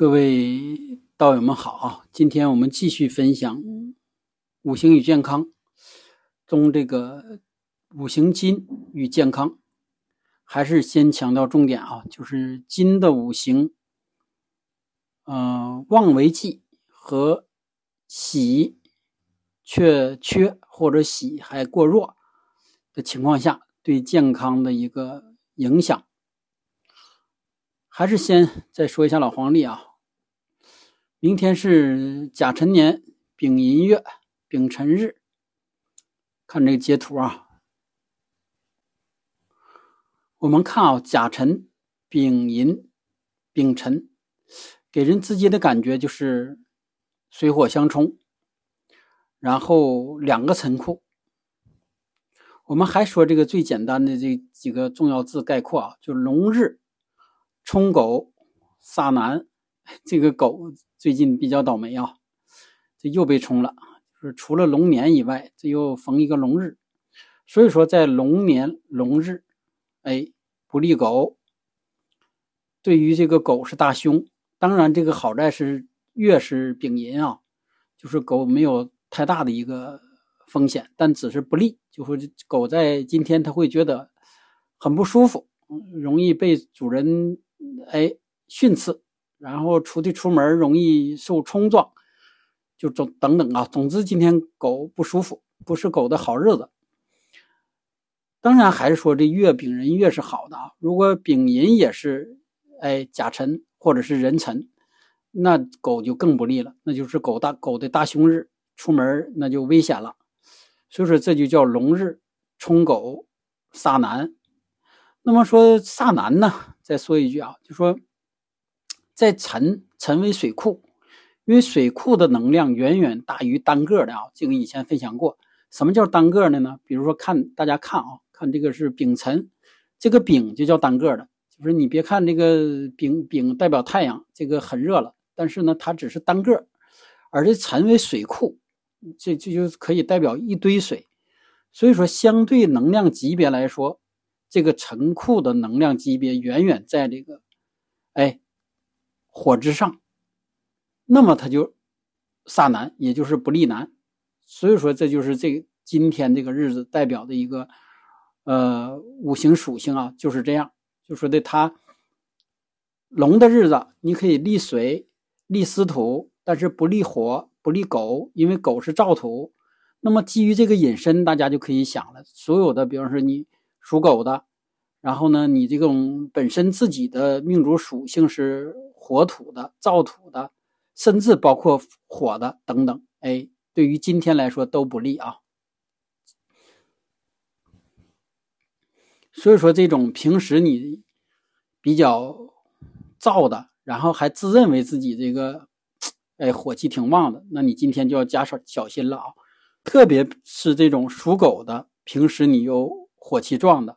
各位道友们好啊！今天我们继续分享五行与健康中这个五行金与健康，还是先强调重点啊，就是金的五行，呃，旺为忌和喜却缺或者喜还过弱的情况下，对健康的一个影响，还是先再说一下老黄历啊。明天是甲辰年丙寅月丙辰日，看这个截图啊。我们看啊，甲辰、丙寅、丙辰，给人直接的感觉就是水火相冲，然后两个辰库。我们还说这个最简单的这几个重要字概括啊，就是龙日冲狗煞南，这个狗。最近比较倒霉啊，这又被冲了。就是除了龙年以外，这又逢一个龙日，所以说在龙年龙日，哎，不利狗。对于这个狗是大凶。当然，这个好在是月是丙寅啊，就是狗没有太大的一个风险，但只是不利。就说狗在今天它会觉得很不舒服，容易被主人哎训斥。然后出去出门容易受冲撞，就总等等啊。总之今天狗不舒服，不是狗的好日子。当然还是说这月丙人月是好的啊。如果丙寅也是哎甲辰或者是壬辰，那狗就更不利了，那就是狗大狗的大凶日，出门那就危险了。所以说这就叫龙日冲狗煞难。那么说煞难呢？再说一句啊，就说。在沉沉为水库，因为水库的能量远远大于单个的啊。这个以前分享过，什么叫单个的呢？比如说看大家看啊，看这个是丙辰，这个丙就叫单个的，就是你别看这个丙丙代表太阳，这个很热了，但是呢它只是单个，而这沉为水库，这这就可以代表一堆水，所以说相对能量级别来说，这个沉库的能量级别远远在这个，哎。火之上，那么它就煞难，也就是不利难。所以说，这就是这今天这个日子代表的一个呃五行属性啊，就是这样。就说的它龙的日子，你可以利水、利司土，但是不利火、不利狗，因为狗是燥土。那么基于这个引申，大家就可以想了，所有的，比方说你属狗的。然后呢，你这种本身自己的命主属性是火土的、燥土的，甚至包括火的等等，哎，对于今天来说都不利啊。所以说，这种平时你比较燥的，然后还自认为自己这个哎火气挺旺的，那你今天就要加少小心了啊。特别是这种属狗的，平时你又火气壮的。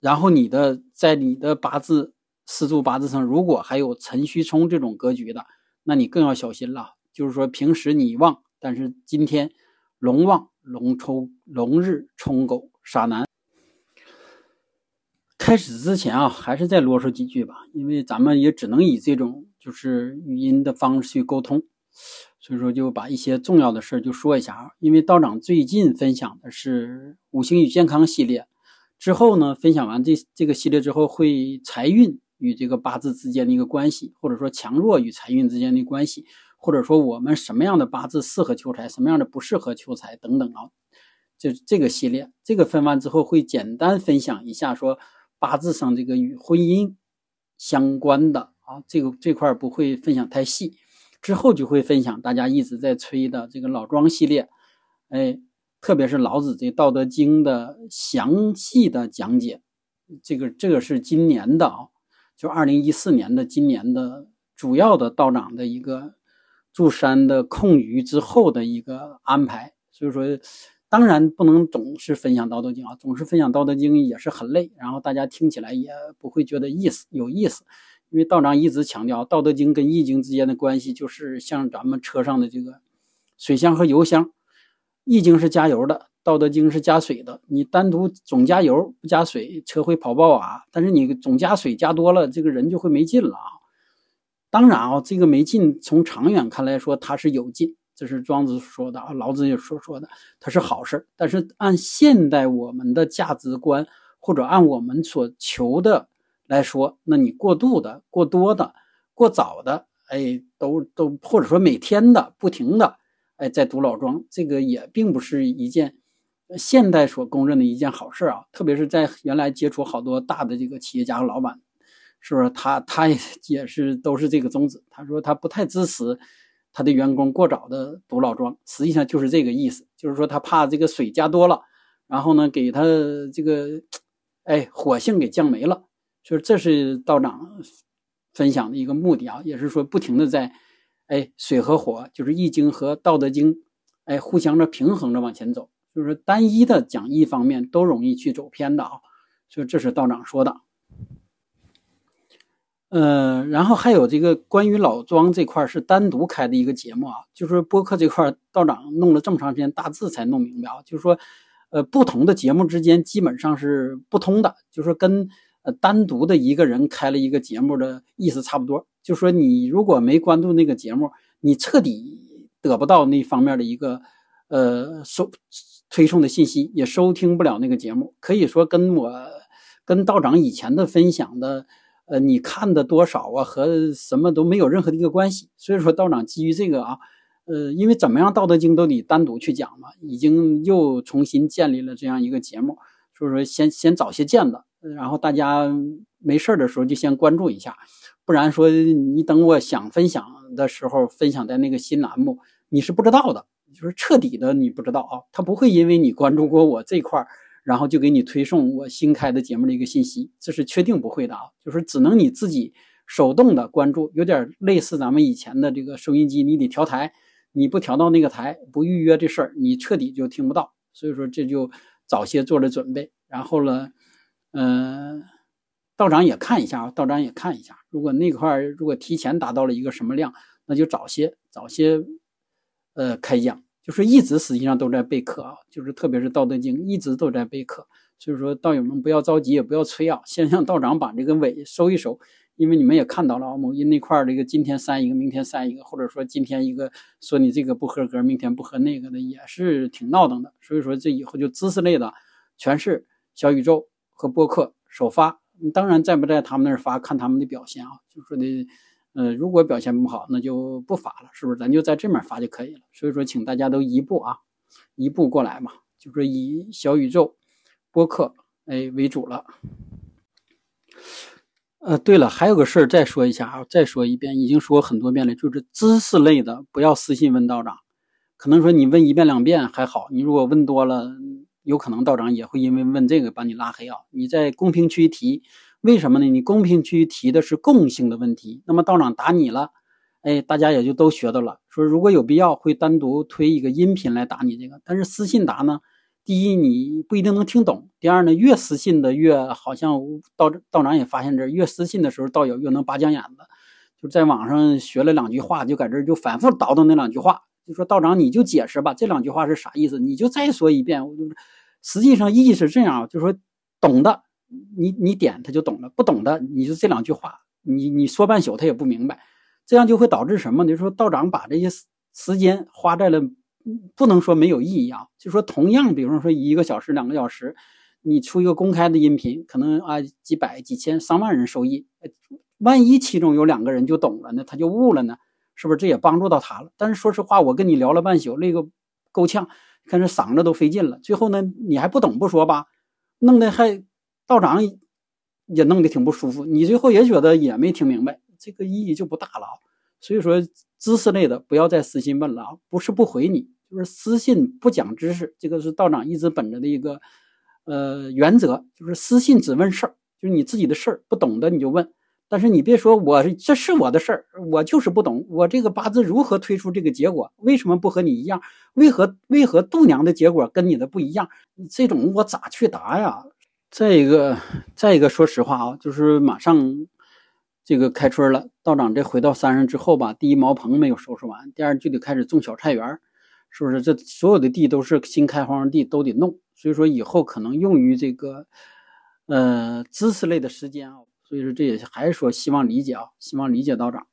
然后你的在你的八字四柱八字上，如果还有辰戌冲这种格局的，那你更要小心了。就是说平时你旺，但是今天龙旺龙冲龙日冲狗杀男。开始之前啊，还是再啰嗦几句吧，因为咱们也只能以这种就是语音的方式去沟通，所以说就把一些重要的事就说一下啊。因为道长最近分享的是五行与健康系列。之后呢，分享完这这个系列之后，会财运与这个八字之间的一个关系，或者说强弱与财运之间的关系，或者说我们什么样的八字适合求财，什么样的不适合求财等等啊。就这个系列，这个分完之后会简单分享一下，说八字上这个与婚姻相关的啊，这个这块不会分享太细。之后就会分享大家一直在催的这个老庄系列，哎。特别是老子这《道德经》的详细的讲解，这个这个是今年的啊，就二零一四年的今年的主要的道长的一个住山的空余之后的一个安排。所以说，当然不能总是分享《道德经》啊，总是分享《道德经》也是很累，然后大家听起来也不会觉得意思有意思。因为道长一直强调，《道德经》跟《易经》之间的关系就是像咱们车上的这个水箱和油箱。易经是加油的，道德经是加水的。你单独总加油不加水，车会跑爆啊。但是你总加水加多了，这个人就会没劲了啊。当然啊，这个没劲，从长远看来说，它是有劲，这是庄子说的啊，老子也说说的，它是好事但是按现代我们的价值观，或者按我们所求的来说，那你过度的、过多的、过早的，哎，都都或者说每天的不停的，哎，在读老庄，这个也并不是一件。现代所公认的一件好事啊，特别是在原来接触好多大的这个企业家和老板，是不是？他他也也是都是这个宗旨。他说他不太支持他的员工过早的读老庄，实际上就是这个意思，就是说他怕这个水加多了，然后呢给他这个哎火性给降没了。所以这是道长分享的一个目的啊，也是说不停的在哎水和火，就是易经和道德经哎互相的平衡着往前走。就是单一的讲一方面都容易去走偏的啊，所以这是道长说的。呃，然后还有这个关于老庄这块是单独开的一个节目啊，就是播客这块道长弄了这么长时间，大致才弄明白啊，就是说，呃，不同的节目之间基本上是不通的，就是跟呃单独的一个人开了一个节目的意思差不多。就说你如果没关注那个节目，你彻底得不到那方面的一个呃收。推送的信息也收听不了那个节目，可以说跟我跟道长以前的分享的，呃，你看的多少啊和什么都没有任何的一个关系。所以说道长基于这个啊，呃，因为怎么样《道德经》都得单独去讲嘛，已经又重新建立了这样一个节目，所以说先先找些见子，然后大家没事的时候就先关注一下，不然说你等我想分享的时候分享在那个新栏目，你是不知道的。就是彻底的，你不知道啊，他不会因为你关注过我这块儿，然后就给你推送我新开的节目的一个信息，这是确定不会的啊。就是只能你自己手动的关注，有点类似咱们以前的这个收音机，你得调台，你不调到那个台，不预约这事儿，你彻底就听不到。所以说这就早些做了准备，然后呢，嗯，道长也看一下啊，道长也看一下，如果那块如果提前达到了一个什么量，那就早些早些。呃，开讲就是一直实际上都在备课啊，就是特别是《道德经》一直都在备课，所以说道友们不要着急，也不要催啊，先让道长把这个尾收一收，因为你们也看到了啊，某音那块儿这个今天删一个，明天删一个，或者说今天一个说你这个不合格，明天不合那个的，也是挺闹腾的。所以说这以后就知识类的全是小宇宙和播客首发，当然在不在他们那儿发看他们的表现啊，就说的。呃，如果表现不好，那就不发了，是不是？咱就在这面发就可以了。所以说，请大家都一步啊，一步过来嘛，就说以小宇宙播客哎为主了。呃，对了，还有个事儿再说一下啊，再说一遍，已经说很多遍了，就是知识类的不要私信问道长。可能说你问一遍两遍还好，你如果问多了，有可能道长也会因为问这个把你拉黑啊。你在公屏区提。为什么呢？你公屏区提的是共性的问题，那么道长打你了，哎，大家也就都学到了。说如果有必要，会单独推一个音频来打你这个。但是私信答呢，第一你不一定能听懂，第二呢，越私信的越好像道道长也发现这，越私信的时候道友越能拔将眼子，就在网上学了两句话，就在这就反复叨叨那两句话，就说道长你就解释吧，这两句话是啥意思？你就再说一遍。我就实际上意义是这样，就是说懂的。你你点他就懂了，不懂的你就这两句话，你你说半宿他也不明白，这样就会导致什么？你说道长把这些时间花在了，不能说没有意义啊，就说同样，比方说一个小时、两个小时，你出一个公开的音频，可能啊几百、几千、上万人受益，万一其中有两个人就懂了呢，他就悟了呢，是不是这也帮助到他了？但是说实话，我跟你聊了半宿，那个够呛，看这嗓子都费劲了，最后呢，你还不懂不说吧，弄得还。道长也弄得挺不舒服，你最后也觉得也没听明白，这个意义就不大了啊。所以说，知识类的不要再私信问了啊，不是不回你，就是私信不讲知识，这个是道长一直本着的一个呃原则，就是私信只问事儿，就是你自己的事儿不懂的你就问，但是你别说我这是我的事儿，我就是不懂，我这个八字如何推出这个结果，为什么不和你一样？为何为何度娘的结果跟你的不一样？这种我咋去答呀？再一个，再一个，说实话啊，就是马上这个开春了。道长这回到山上之后吧，第一茅棚没有收拾完，第二就得开始种小菜园是不是？这所有的地都是新开荒的地，都得弄。所以说以后可能用于这个呃知识类的时间啊，所以说这也还是说希望理解啊，希望理解道长。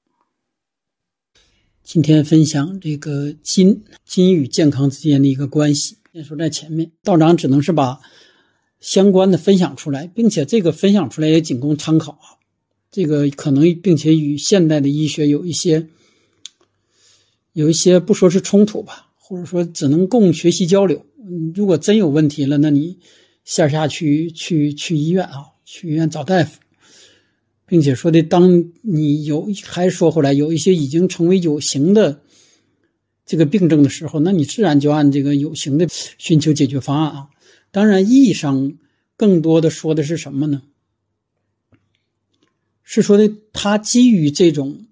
今天分享这个金金与健康之间的一个关系。先说在前面，道长只能是把相关的分享出来，并且这个分享出来也仅供参考啊。这个可能并且与现代的医学有一些有一些不说是冲突吧，或者说只能供学习交流。嗯，如果真有问题了，那你线下去去去医院啊，去医院找大夫。并且说的，当你有还说回来有一些已经成为有形的这个病症的时候，那你自然就按这个有形的寻求解决方案啊。当然，意义上更多的说的是什么呢？是说的它基于这种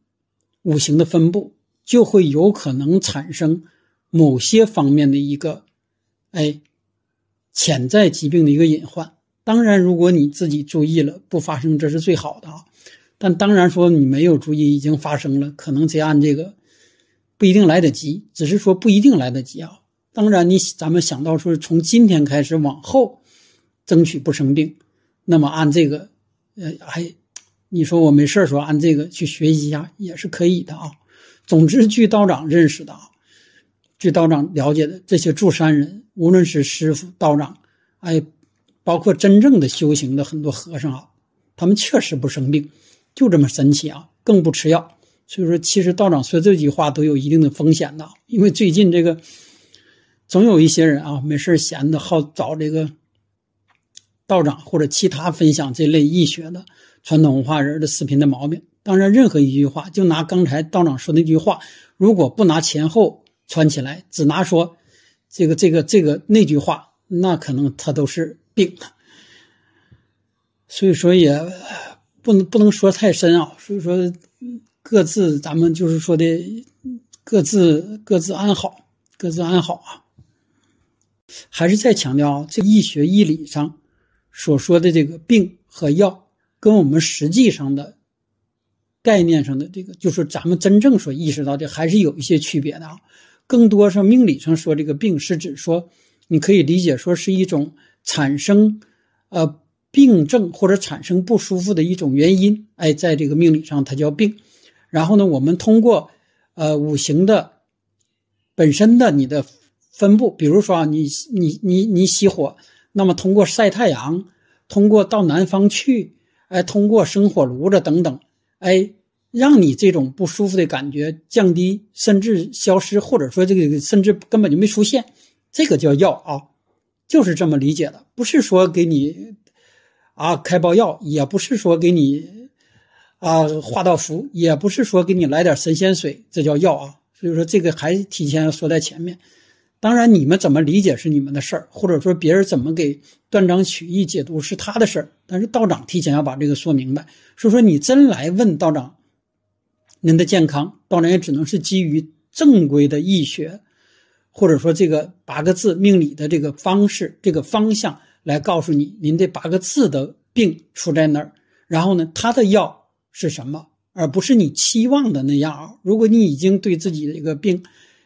五行的分布，就会有可能产生某些方面的一个哎潜在疾病的一个隐患。当然，如果你自己注意了，不发生，这是最好的啊。但当然说你没有注意，已经发生了，可能这按这个不一定来得及，只是说不一定来得及啊。当然，你咱们想到说从今天开始往后争取不生病，那么按这个，呃，还你说我没事说按这个去学习一下也是可以的啊。总之，据道长认识的啊，据道长了解的这些住山人，无论是师傅、道长，哎。包括真正的修行的很多和尚啊，他们确实不生病，就这么神奇啊，更不吃药。所以说，其实道长说这句话都有一定的风险的，因为最近这个总有一些人啊，没事闲的好找这个道长或者其他分享这类易学的传统文化人的视频的毛病。当然，任何一句话，就拿刚才道长说那句话，如果不拿前后串起来，只拿说这个这个这个那句话，那可能他都是。病，所以说也不能不能说太深啊。所以说各自咱们就是说的各自各自安好，各自安好啊。还是再强调，这医学医理上所说的这个病和药，跟我们实际上的概念上的这个，就是咱们真正所意识到的，还是有一些区别的啊。更多是命理上说这个病，是指说你可以理解说是一种。产生，呃，病症或者产生不舒服的一种原因，哎，在这个命理上它叫病。然后呢，我们通过，呃，五行的本身的你的分布，比如说啊，你你你你喜火，那么通过晒太阳，通过到南方去，哎，通过生火炉子等等，哎，让你这种不舒服的感觉降低，甚至消失，或者说这个甚至根本就没出现，这个叫药啊。就是这么理解的，不是说给你啊开包药，也不是说给你啊画道符，也不是说给你来点神仙水，这叫药啊。所以说这个还提前要说在前面。当然你们怎么理解是你们的事儿，或者说别人怎么给断章取义解读是他的事儿。但是道长提前要把这个说明白。所以说你真来问道长，您的健康，道长也只能是基于正规的医学。或者说这个八个字命理的这个方式、这个方向来告诉你，您这八个字的病出在哪儿，然后呢，他的药是什么，而不是你期望的那样。如果你已经对自己的这个病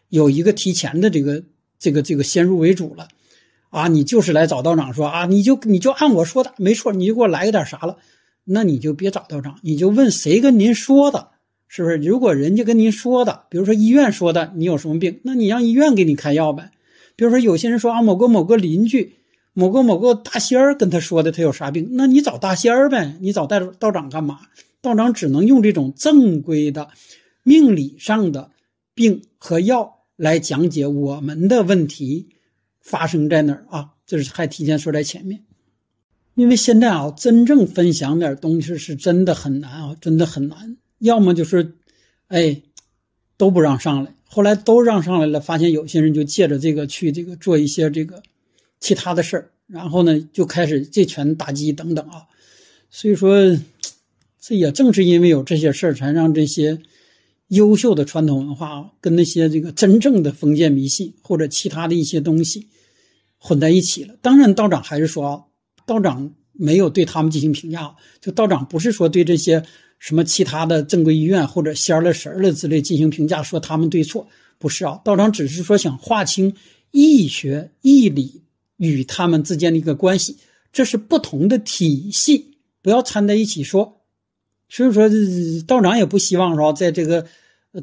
有一个提前的这个、这个、这个先入为主了，啊，你就是来找道长说啊，你就你就按我说的，没错，你就给我来一点啥了，那你就别找道长，你就问谁跟您说的。是不是？如果人家跟您说的，比如说医院说的，你有什么病，那你让医院给你开药呗。比如说有些人说啊，某个某个邻居，某个某个大仙儿跟他说的，他有啥病，那你找大仙儿呗，你找道道长干嘛？道长只能用这种正规的命理上的病和药来讲解我们的问题发生在哪儿啊？这是还提前说在前面，因为现在啊，真正分享点东西是真的很难啊，真的很难。要么就是，哎，都不让上来。后来都让上来了，发现有些人就借着这个去这个做一些这个其他的事儿，然后呢就开始这拳打击等等啊。所以说，这也正是因为有这些事儿，才让这些优秀的传统文化啊跟那些这个真正的封建迷信或者其他的一些东西混在一起了。当然，道长还是说，道长没有对他们进行评价，就道长不是说对这些。什么其他的正规医院或者仙了神了之类进行评价，说他们对错不是啊？道长只是说想划清医学义理与他们之间的一个关系，这是不同的体系，不要掺在一起说。所以说，道长也不希望说在这个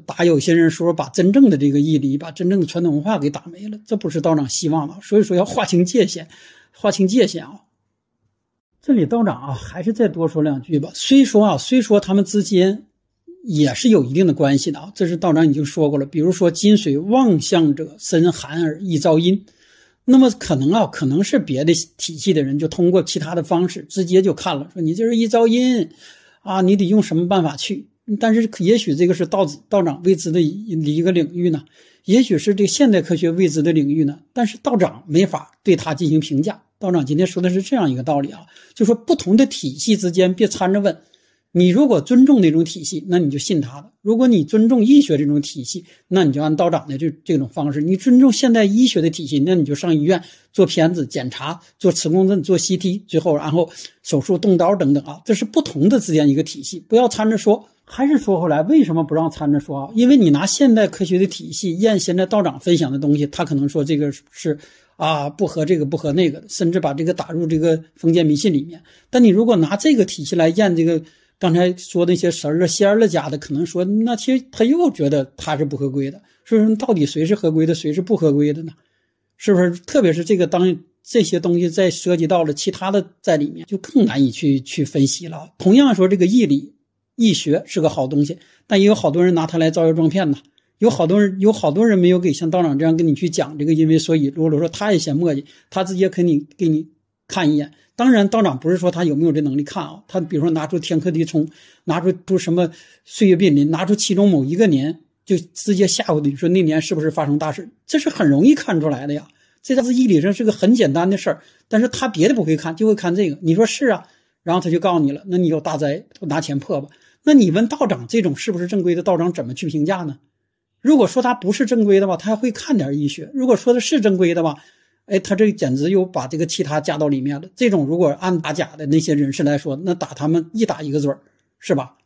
打有些人说把真正的这个义理，把真正的传统文化给打没了，这不是道长希望的。所以说要划清界限，划清界限啊。这里道长啊，还是再多说两句吧。虽说啊，虽说他们之间也是有一定的关系的啊，这是道长已经说过了。比如说金水望向者身寒而易遭阴，那么可能啊，可能是别的体系的人就通过其他的方式直接就看了，说你这是易遭阴啊，你得用什么办法去。但是也许这个是道子道长未知的一一个领域呢，也许是这个现代科学未知的领域呢。但是道长没法对他进行评价。道长今天说的是这样一个道理啊，就说不同的体系之间别掺着问。你如果尊重那种体系，那你就信他的；如果你尊重医学这种体系，那你就按道长的这这种方式。你尊重现代医学的体系，那你就上医院做片子检查，做磁共振，做 CT，最后然后手术动刀等等啊，这是不同的之间一个体系，不要掺着说。还是说回来，为什么不让掺着说啊？因为你拿现代科学的体系验现在道长分享的东西，他可能说这个是。啊，不和这个不和那个，甚至把这个打入这个封建迷信里面。但你如果拿这个体系来验这个刚才说那些神儿啊、仙了家的，可能说那其实他又觉得他是不合规的。所以说，到底谁是合规的，谁是不合规的呢？是不是？特别是这个当这些东西再涉及到了其他的在里面，就更难以去去分析了。同样说，这个义理、义学是个好东西，但也有好多人拿它来招摇撞骗呢。有好多人，有好多人没有给像道长这样跟你去讲这个因为所以。如果说他也嫌磨叽，他直接肯你给你看一眼。当然，道长不是说他有没有这能力看啊，他比如说拿出天克地冲，拿出出什么岁月变临，拿出其中某一个年，就直接吓唬你说那年是不是发生大事，这是很容易看出来的呀。这在义理上是个很简单的事儿，但是他别的不会看，就会看这个。你说是啊，然后他就告诉你了，那你有大灾，拿钱破吧。那你问道长这种是不是正规的？道长怎么去评价呢？如果说他不是正规的话，他还会看点医学；如果说的是正规的话，哎，他这简直又把这个其他加到里面了。这种如果按打假的那些人士来说，那打他们一打一个准儿，是吧？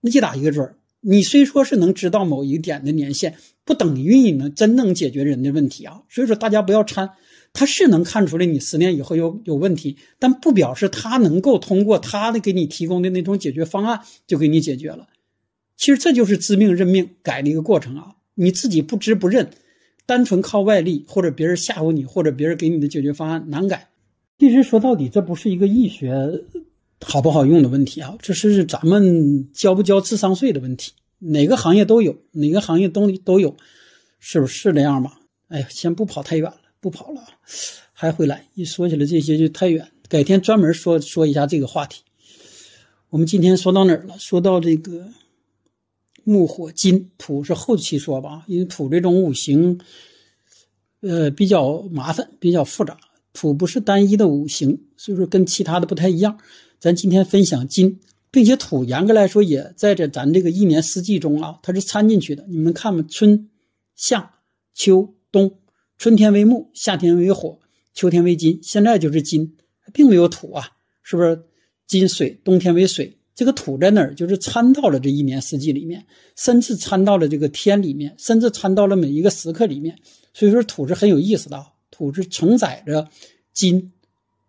那一打一个准儿。你虽说是能知道某一点的年限，不等于你能真能解决人的问题啊。所以说大家不要掺，他是能看出来你十年以后有有问题，但不表示他能够通过他的给你提供的那种解决方案就给你解决了。其实这就是知命认命改的一个过程啊！你自己不知不认，单纯靠外力或者别人吓唬你，或者别人给你的解决方案难改。其实说到底，这不是一个易学好不好用的问题啊，这是咱们交不交智商税的问题。哪个行业都有，哪个行业都都有，是不是这样吧？哎呀，先不跑太远了，不跑了，还回来。一说起来这些就太远，改天专门说说一下这个话题。我们今天说到哪儿了？说到这个。木火金土是后期说吧，因为土这种五行，呃，比较麻烦，比较复杂。土不是单一的五行，所以说跟其他的不太一样。咱今天分享金，并且土严格来说也在这咱这个一年四季中啊，它是掺进去的。你们看嘛，春、夏、秋、冬，春天为木，夏天为火，秋天为金，现在就是金，并没有土啊，是不是？金水，冬天为水。这个土在哪儿？就是掺到了这一年四季里面，甚至掺到了这个天里面，甚至掺到了每一个时刻里面。所以说，土是很有意思的。土是承载着金、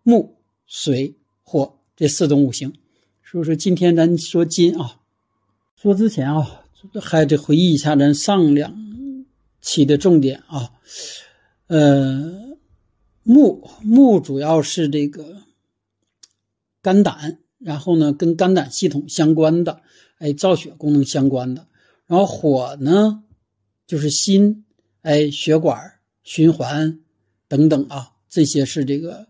木、水、火这四种五行。所以说，今天咱说金啊，说之前啊，还得回忆一下咱上两期的重点啊。呃，木木主要是这个肝胆。然后呢，跟肝胆系统相关的，哎，造血功能相关的。然后火呢，就是心，哎，血管循环等等啊，这些是这个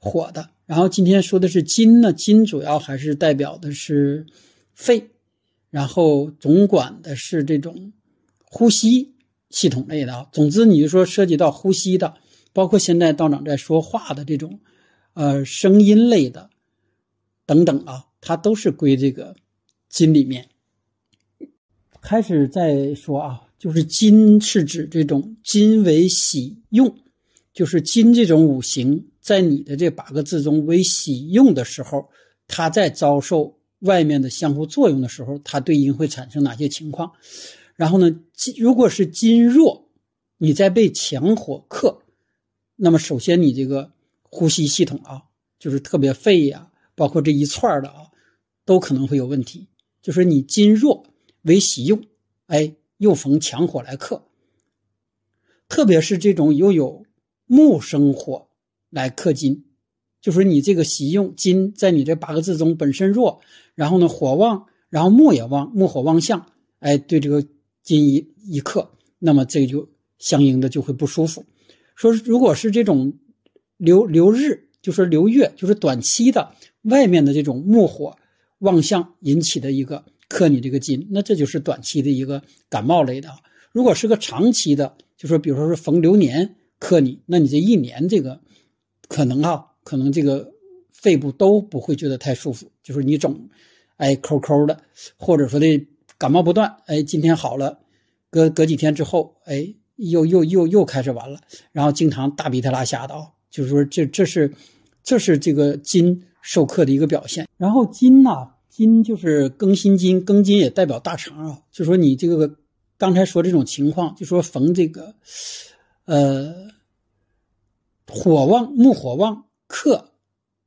火的。然后今天说的是金呢，金主要还是代表的是肺，然后总管的是这种呼吸系统类的。总之，你就说涉及到呼吸的，包括现在道长在说话的这种，呃，声音类的。等等啊，它都是归这个金里面。开始再说啊，就是金是指这种金为喜用，就是金这种五行在你的这八个字中为喜用的时候，它在遭受外面的相互作用的时候，它对应会产生哪些情况？然后呢，金如果是金弱，你在被强火克，那么首先你这个呼吸系统啊，就是特别肺呀。包括这一串的啊，都可能会有问题。就是你金弱为喜用，哎，又逢强火来克，特别是这种又有木生火来克金，就说你这个喜用金在你这八个字中本身弱，然后呢火旺，然后木也旺，木火旺相，哎，对这个金一一克，那么这就相应的就会不舒服。说如果是这种流流日，就是流月，就是短期的外面的这种木火旺相引起的一个。克你这个金，那这就是短期的一个感冒类的。如果是个长期的，就说比如说是逢流年克你，那你这一年这个可能啊，可能这个肺部都不会觉得太舒服，就是你总哎抠抠的，或者说的感冒不断，哎今天好了，隔隔几天之后，哎又又又又开始完了，然后经常大鼻涕拉瞎的啊，就是说这这是这是这个金受克的一个表现。然后金呢？金就是庚辛金，庚金也代表大肠啊。就说你这个刚才说这种情况，就说逢这个，呃，火旺木火旺克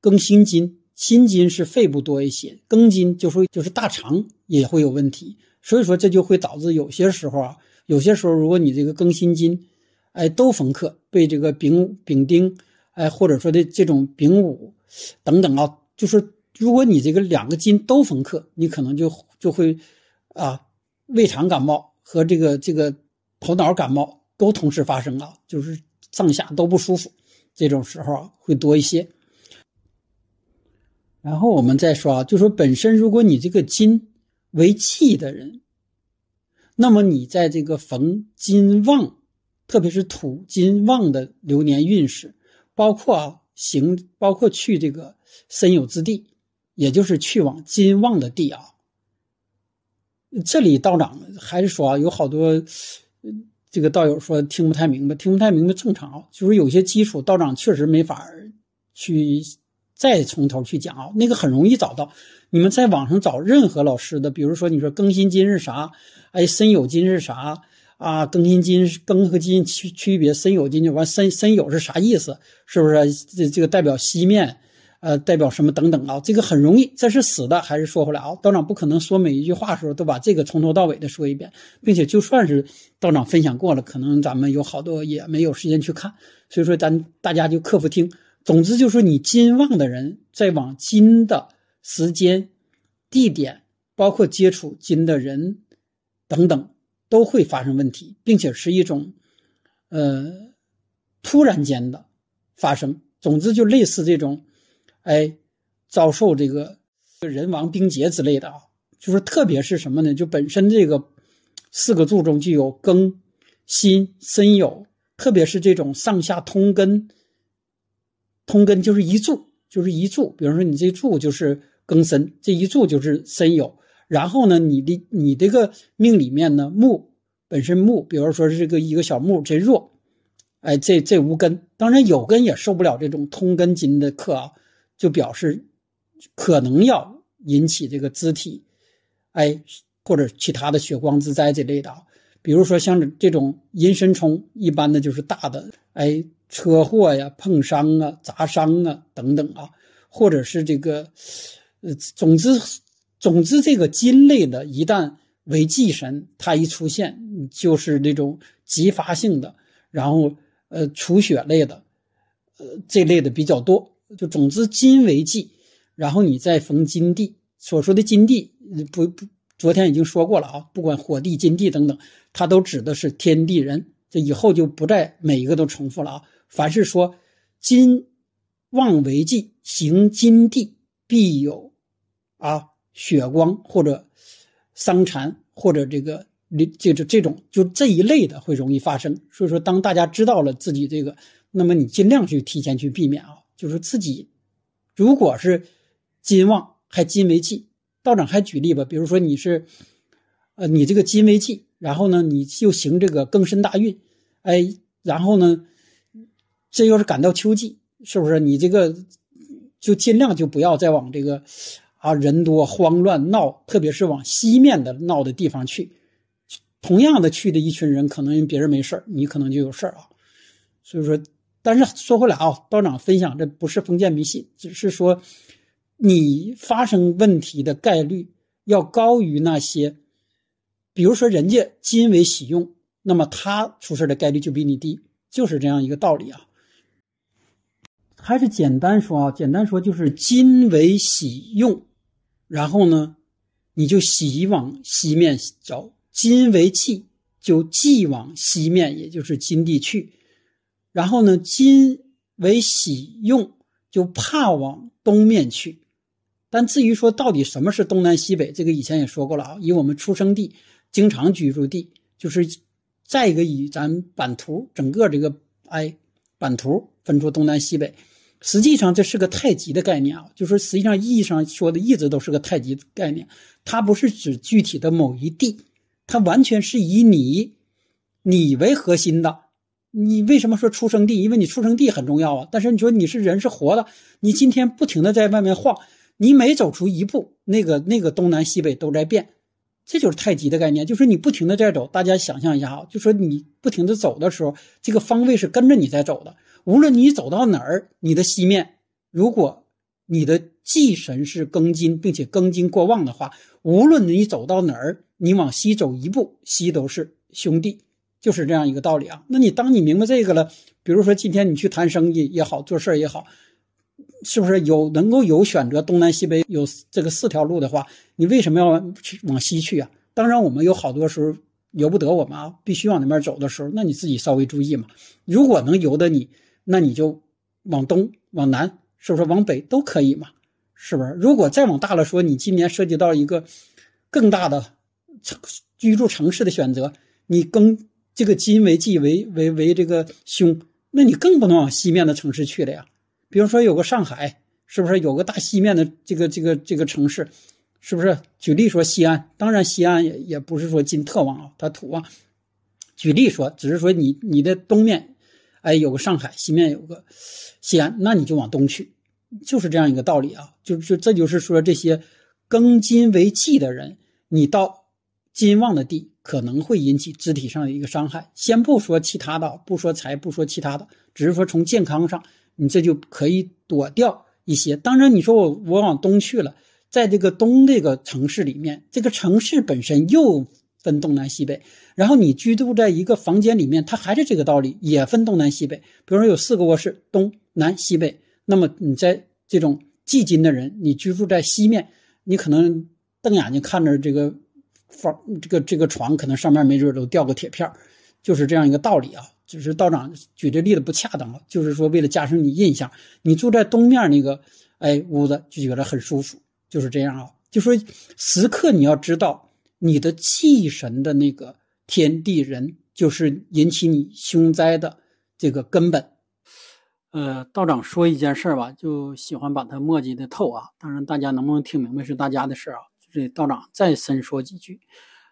庚辛金，辛金是肺部多一些，庚金就说就是大肠也会有问题。所以说这就会导致有些时候啊，有些时候如果你这个庚辛金，哎都逢克，被这个丙丙丁，哎或者说的这种丙午等等啊，就是。如果你这个两个金都逢克，你可能就就会，啊，胃肠感冒和这个这个头脑感冒都同时发生啊，就是上下都不舒服，这种时候啊会多一些。然后我们再说啊，就说本身如果你这个金为气的人，那么你在这个逢金旺，特别是土金旺的流年运势，包括啊行，包括去这个身有之地。也就是去往金旺的地啊。这里道长还是说啊，有好多这个道友说听不太明白，听不太明白正常啊，就是有些基础道长确实没法去再从头去讲啊。那个很容易找到，你们在网上找任何老师的，比如说你说庚辛金是啥，哎，申酉金是啥啊？庚辛金庚和金区区别，申酉金就完，申申酉是啥意思？是不是这这个代表西面？呃，代表什么等等啊？这个很容易，这是死的还是说回来啊？道长不可能说每一句话的时候都把这个从头到尾的说一遍，并且就算是道长分享过了，可能咱们有好多也没有时间去看，所以说咱大家就克服听。总之就是你金旺的人，在往金的时间、地点，包括接触金的人等等，都会发生问题，并且是一种呃突然间的发生。总之就类似这种。哎，遭受这个人亡兵劫之类的啊，就是特别是什么呢？就本身这个四个柱中就有庚、辛、申、酉，特别是这种上下通根，通根就是一柱，就是一柱。比如说你这柱就是庚申，这一柱就是申酉。然后呢，你的你这个命里面呢，木本身木，比如说是这个一个小木真弱，哎，这这无根，当然有根也受不了这种通根金的克啊。就表示可能要引起这个肢体，哎，或者其他的血光之灾这类的啊。比如说像这种阴身冲，一般的就是大的，哎，车祸呀、碰伤啊、砸伤啊等等啊，或者是这个，呃，总之，总之这个金类的，一旦为忌神，它一出现就是那种急发性的，然后呃，储血类的，呃，这类的比较多。就总之金为忌，然后你再逢金地所说的金地不不，昨天已经说过了啊，不管火地金地等等，它都指的是天地人。这以后就不再每一个都重复了啊。凡是说金旺为忌，行金地必有啊血光或者伤残或者这个这这这种就这一类的会容易发生。所以说，当大家知道了自己这个，那么你尽量去提前去避免啊。就是自己，如果是金旺还金为忌，道长还举例吧，比如说你是，呃，你这个金为忌，然后呢，你就行这个庚申大运，哎，然后呢，这又是赶到秋季，是不是？你这个就尽量就不要再往这个啊人多慌乱闹，特别是往西面的闹的地方去。同样的去的一群人，可能别人没事你可能就有事啊。所以说。但是说回来啊，道长分享这不是封建迷信，只是说，你发生问题的概率要高于那些比如说人家金为喜用，那么他出事的概率就比你低，就是这样一个道理啊。还是简单说啊，简单说就是金为喜用，然后呢，你就喜往西面走；金为忌，就忌往西面，也就是金地去。然后呢，金为喜用，就怕往东面去。但至于说到底什么是东南西北，这个以前也说过了啊。以我们出生地、经常居住地，就是再一个以咱版图整个这个哎版图分出东南西北。实际上这是个太极的概念啊，就是实际上意义上说的一直都是个太极概念，它不是指具体的某一地，它完全是以你你为核心的。你为什么说出生地？因为你出生地很重要啊。但是你说你是人是活的，你今天不停的在外面晃，你每走出一步，那个那个东南西北都在变，这就是太极的概念，就是你不停的在走。大家想象一下啊，就说你不停的走的时候，这个方位是跟着你在走的。无论你走到哪儿，你的西面，如果你的忌神是庚金，并且庚金过旺的话，无论你走到哪儿，你往西走一步，西都是兄弟，就是这样一个道理啊。那你当你明白这个了，比如说今天你去谈生意也好，做事也好，是不是有能够有选择东南西北有这个四条路的话，你为什么要去往西去啊？当然，我们有好多时候由不得我们啊，必须往那边走的时候，那你自己稍微注意嘛。如果能由得你。那你就往东、往南，是不是往北都可以嘛？是不是？如果再往大了说，你今年涉及到一个更大的城居住城市的选择，你更这个金为忌为为为这个凶，那你更不能往西面的城市去了呀。比如说有个上海，是不是有个大西面的这个这个这个城市？是不是？举例说西安，当然西安也也不是说金特旺啊，它土旺。举例说，只是说你你的东面。哎，有个上海，西面有个西安，那你就往东去，就是这样一个道理啊。就就这就是说，这些庚金为忌的人，你到金旺的地，可能会引起肢体上的一个伤害。先不说其他的，不说财，不说其他的，只是说从健康上，你这就可以躲掉一些。当然，你说我我往东去了，在这个东这个城市里面，这个城市本身又。分东南西北，然后你居住在一个房间里面，它还是这个道理，也分东南西北。比如说有四个卧室，东南西北，那么你在这种忌金的人，你居住在西面，你可能瞪眼睛看着这个房，这个这个床，可能上面没准都掉个铁片就是这样一个道理啊。只是道长举的例子不恰当啊，就是说为了加深你印象，你住在东面那个哎屋子就觉得很舒服，就是这样啊。就说时刻你要知道。你的气神的那个天地人，就是引起你凶灾的这个根本。呃，道长说一件事儿吧，就喜欢把它墨迹的透啊。当然，大家能不能听明白是大家的事儿啊。这道长再深说几句。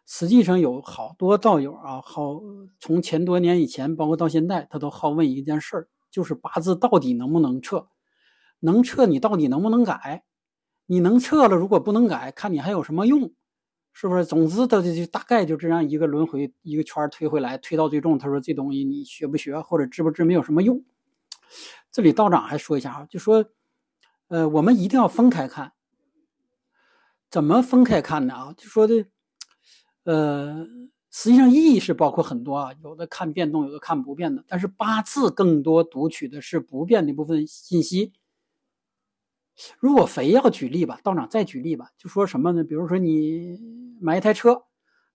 实际上有好多道友啊，好从前多年以前，包括到现在，他都好问一件事儿，就是八字到底能不能撤？能撤你到底能不能改？你能撤了，如果不能改，看你还有什么用？是不是？总之，他就就大概就这样一个轮回，一个圈推回来，推到最终，他说这东西你学不学或者知不知没有什么用。这里道长还说一下啊，就说，呃，我们一定要分开看。怎么分开看呢？啊，就说的，呃，实际上意义是包括很多啊，有的看变动，有的看不变的，但是八字更多读取的是不变的部分信息。如果非要举例吧，道长再举例吧，就说什么呢？比如说你买一台车，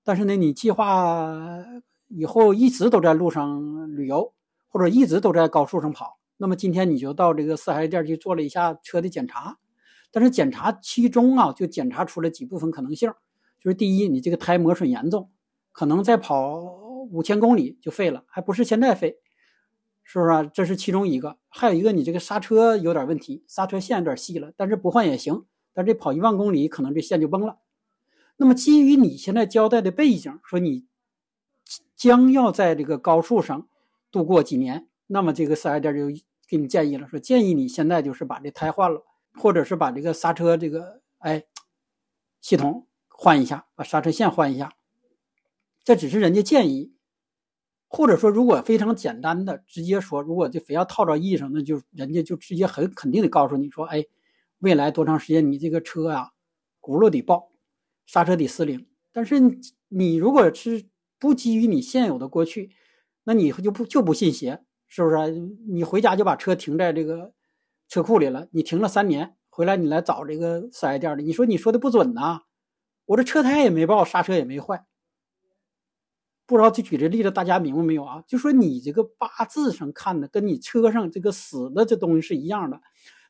但是呢，你计划以后一直都在路上旅游，或者一直都在高速上跑，那么今天你就到这个四 S 店去做了一下车的检查，但是检查其中啊，就检查出了几部分可能性，就是第一，你这个胎磨损严重，可能再跑五千公里就废了，还不是现在废。是不是？这是其中一个，还有一个，你这个刹车有点问题，刹车线有点细了，但是不换也行。但这跑一万公里，可能这线就崩了。那么基于你现在交代的背景，说你将要在这个高速上度过几年，那么这个四 S 店就给你建议了，说建议你现在就是把这胎换了，或者是把这个刹车这个哎系统换一下，把刹车线换一下。这只是人家建议。或者说，如果非常简单的直接说，如果就非要套到意义上，那就人家就直接很肯定的告诉你说，哎，未来多长时间你这个车啊，轱辘得爆，刹车得失灵。但是你如果是不基于你现有的过去，那你就不就不信邪，是不是？你回家就把车停在这个车库里了，你停了三年，回来你来找这个四 S 店的，你说你说的不准呐？我这车胎也没爆，刹车也没坏。不知道就举这例子，大家明白没有啊？就说你这个八字上看的，跟你车上这个死的这东西是一样的，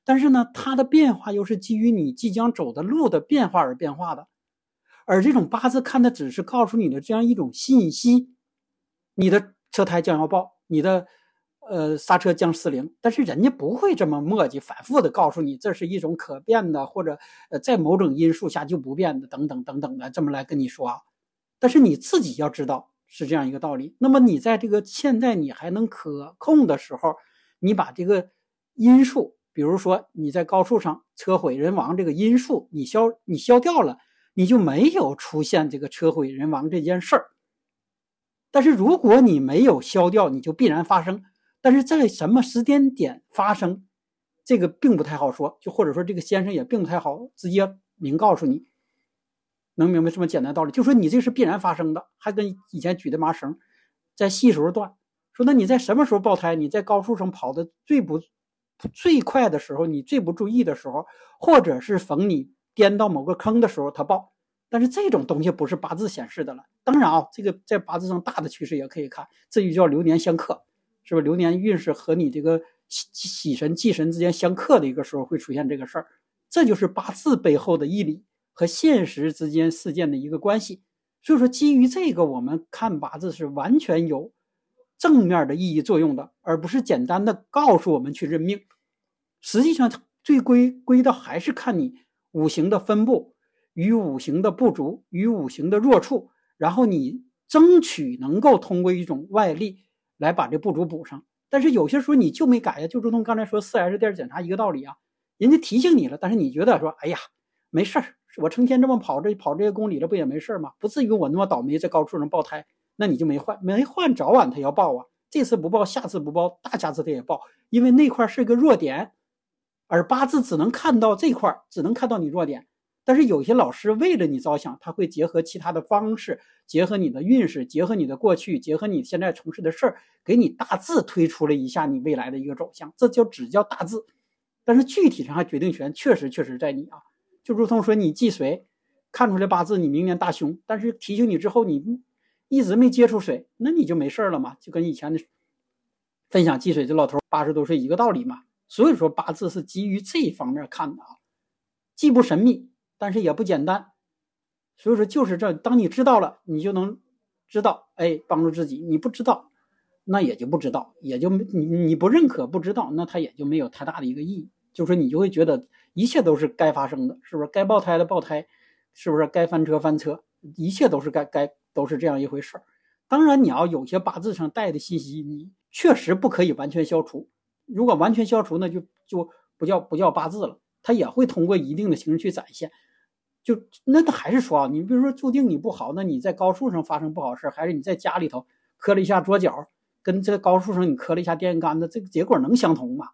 但是呢，它的变化又是基于你即将走的路的变化而变化的。而这种八字看的只是告诉你的这样一种信息：你的车胎将要爆，你的呃刹车将失灵。但是人家不会这么磨叽，反复的告诉你这是一种可变的，或者呃在某种因素下就不变的，等等等等的这么来跟你说。但是你自己要知道。是这样一个道理。那么你在这个现在你还能可控的时候，你把这个因素，比如说你在高速上车毁人亡这个因素，你消你消掉了，你就没有出现这个车毁人亡这件事儿。但是如果你没有消掉，你就必然发生。但是在什么时间点发生，这个并不太好说。就或者说这个先生也并不太好直接明告诉你。能明白这么简单道理？就说你这是必然发生的，还跟以前举的麻绳，在细时候断。说那你在什么时候爆胎？你在高速上跑的最不最快的时候，你最不注意的时候，或者是逢你颠到某个坑的时候，它爆。但是这种东西不是八字显示的了。当然啊，这个在八字上大的趋势也可以看，这就叫流年相克，是不是？流年运势和你这个喜喜神忌神之间相克的一个时候会出现这个事儿，这就是八字背后的义理。和现实之间事件的一个关系，所以说基于这个，我们看八字是完全有正面的意义作用的，而不是简单的告诉我们去认命。实际上，最归归到还是看你五行的分布与五行的不足与五行的弱处，然后你争取能够通过一种外力来把这不足补上。但是有些时候你就没改呀，就如同刚才说四 S 店检查一个道理啊，人家提醒你了，但是你觉得说，哎呀，没事儿。我成天这么跑，这跑这些公里了，不也没事吗？不至于我那么倒霉，在高速上爆胎，那你就没换，没换，早晚它要爆啊。这次不爆，下次不爆，大下次它也爆，因为那块是一个弱点，而八字只能看到这块，只能看到你弱点。但是有些老师为了你着想，他会结合其他的方式，结合你的运势，结合你的过去，结合你现在从事的事儿，给你大致推出了一下你未来的一个走向。这叫只叫大致，但是具体上还决定权确实确实在你啊。就如同说你忌水，看出来八字你明年大凶，但是提醒你之后你一直没接触水，那你就没事了嘛，就跟以前的分享忌水这老头八十多岁一个道理嘛。所以说八字是基于这一方面看的啊，既不神秘，但是也不简单。所以说就是这，当你知道了，你就能知道，哎，帮助自己；你不知道，那也就不知道，也就你你不认可不知道，那他也就没有太大的一个意义。就是说你就会觉得。一切都是该发生的，是不是？该爆胎的爆胎，是不是？该翻车翻车，一切都是该该都是这样一回事儿。当然，你要有些八字上带的信息，你确实不可以完全消除。如果完全消除，那就就不叫不叫八字了。它也会通过一定的形式去展现。就那他还是说啊，你比如说注定你不好，那你在高速上发生不好事还是你在家里头磕了一下桌角，跟这个高速上你磕了一下电线杆子，这个结果能相同吗？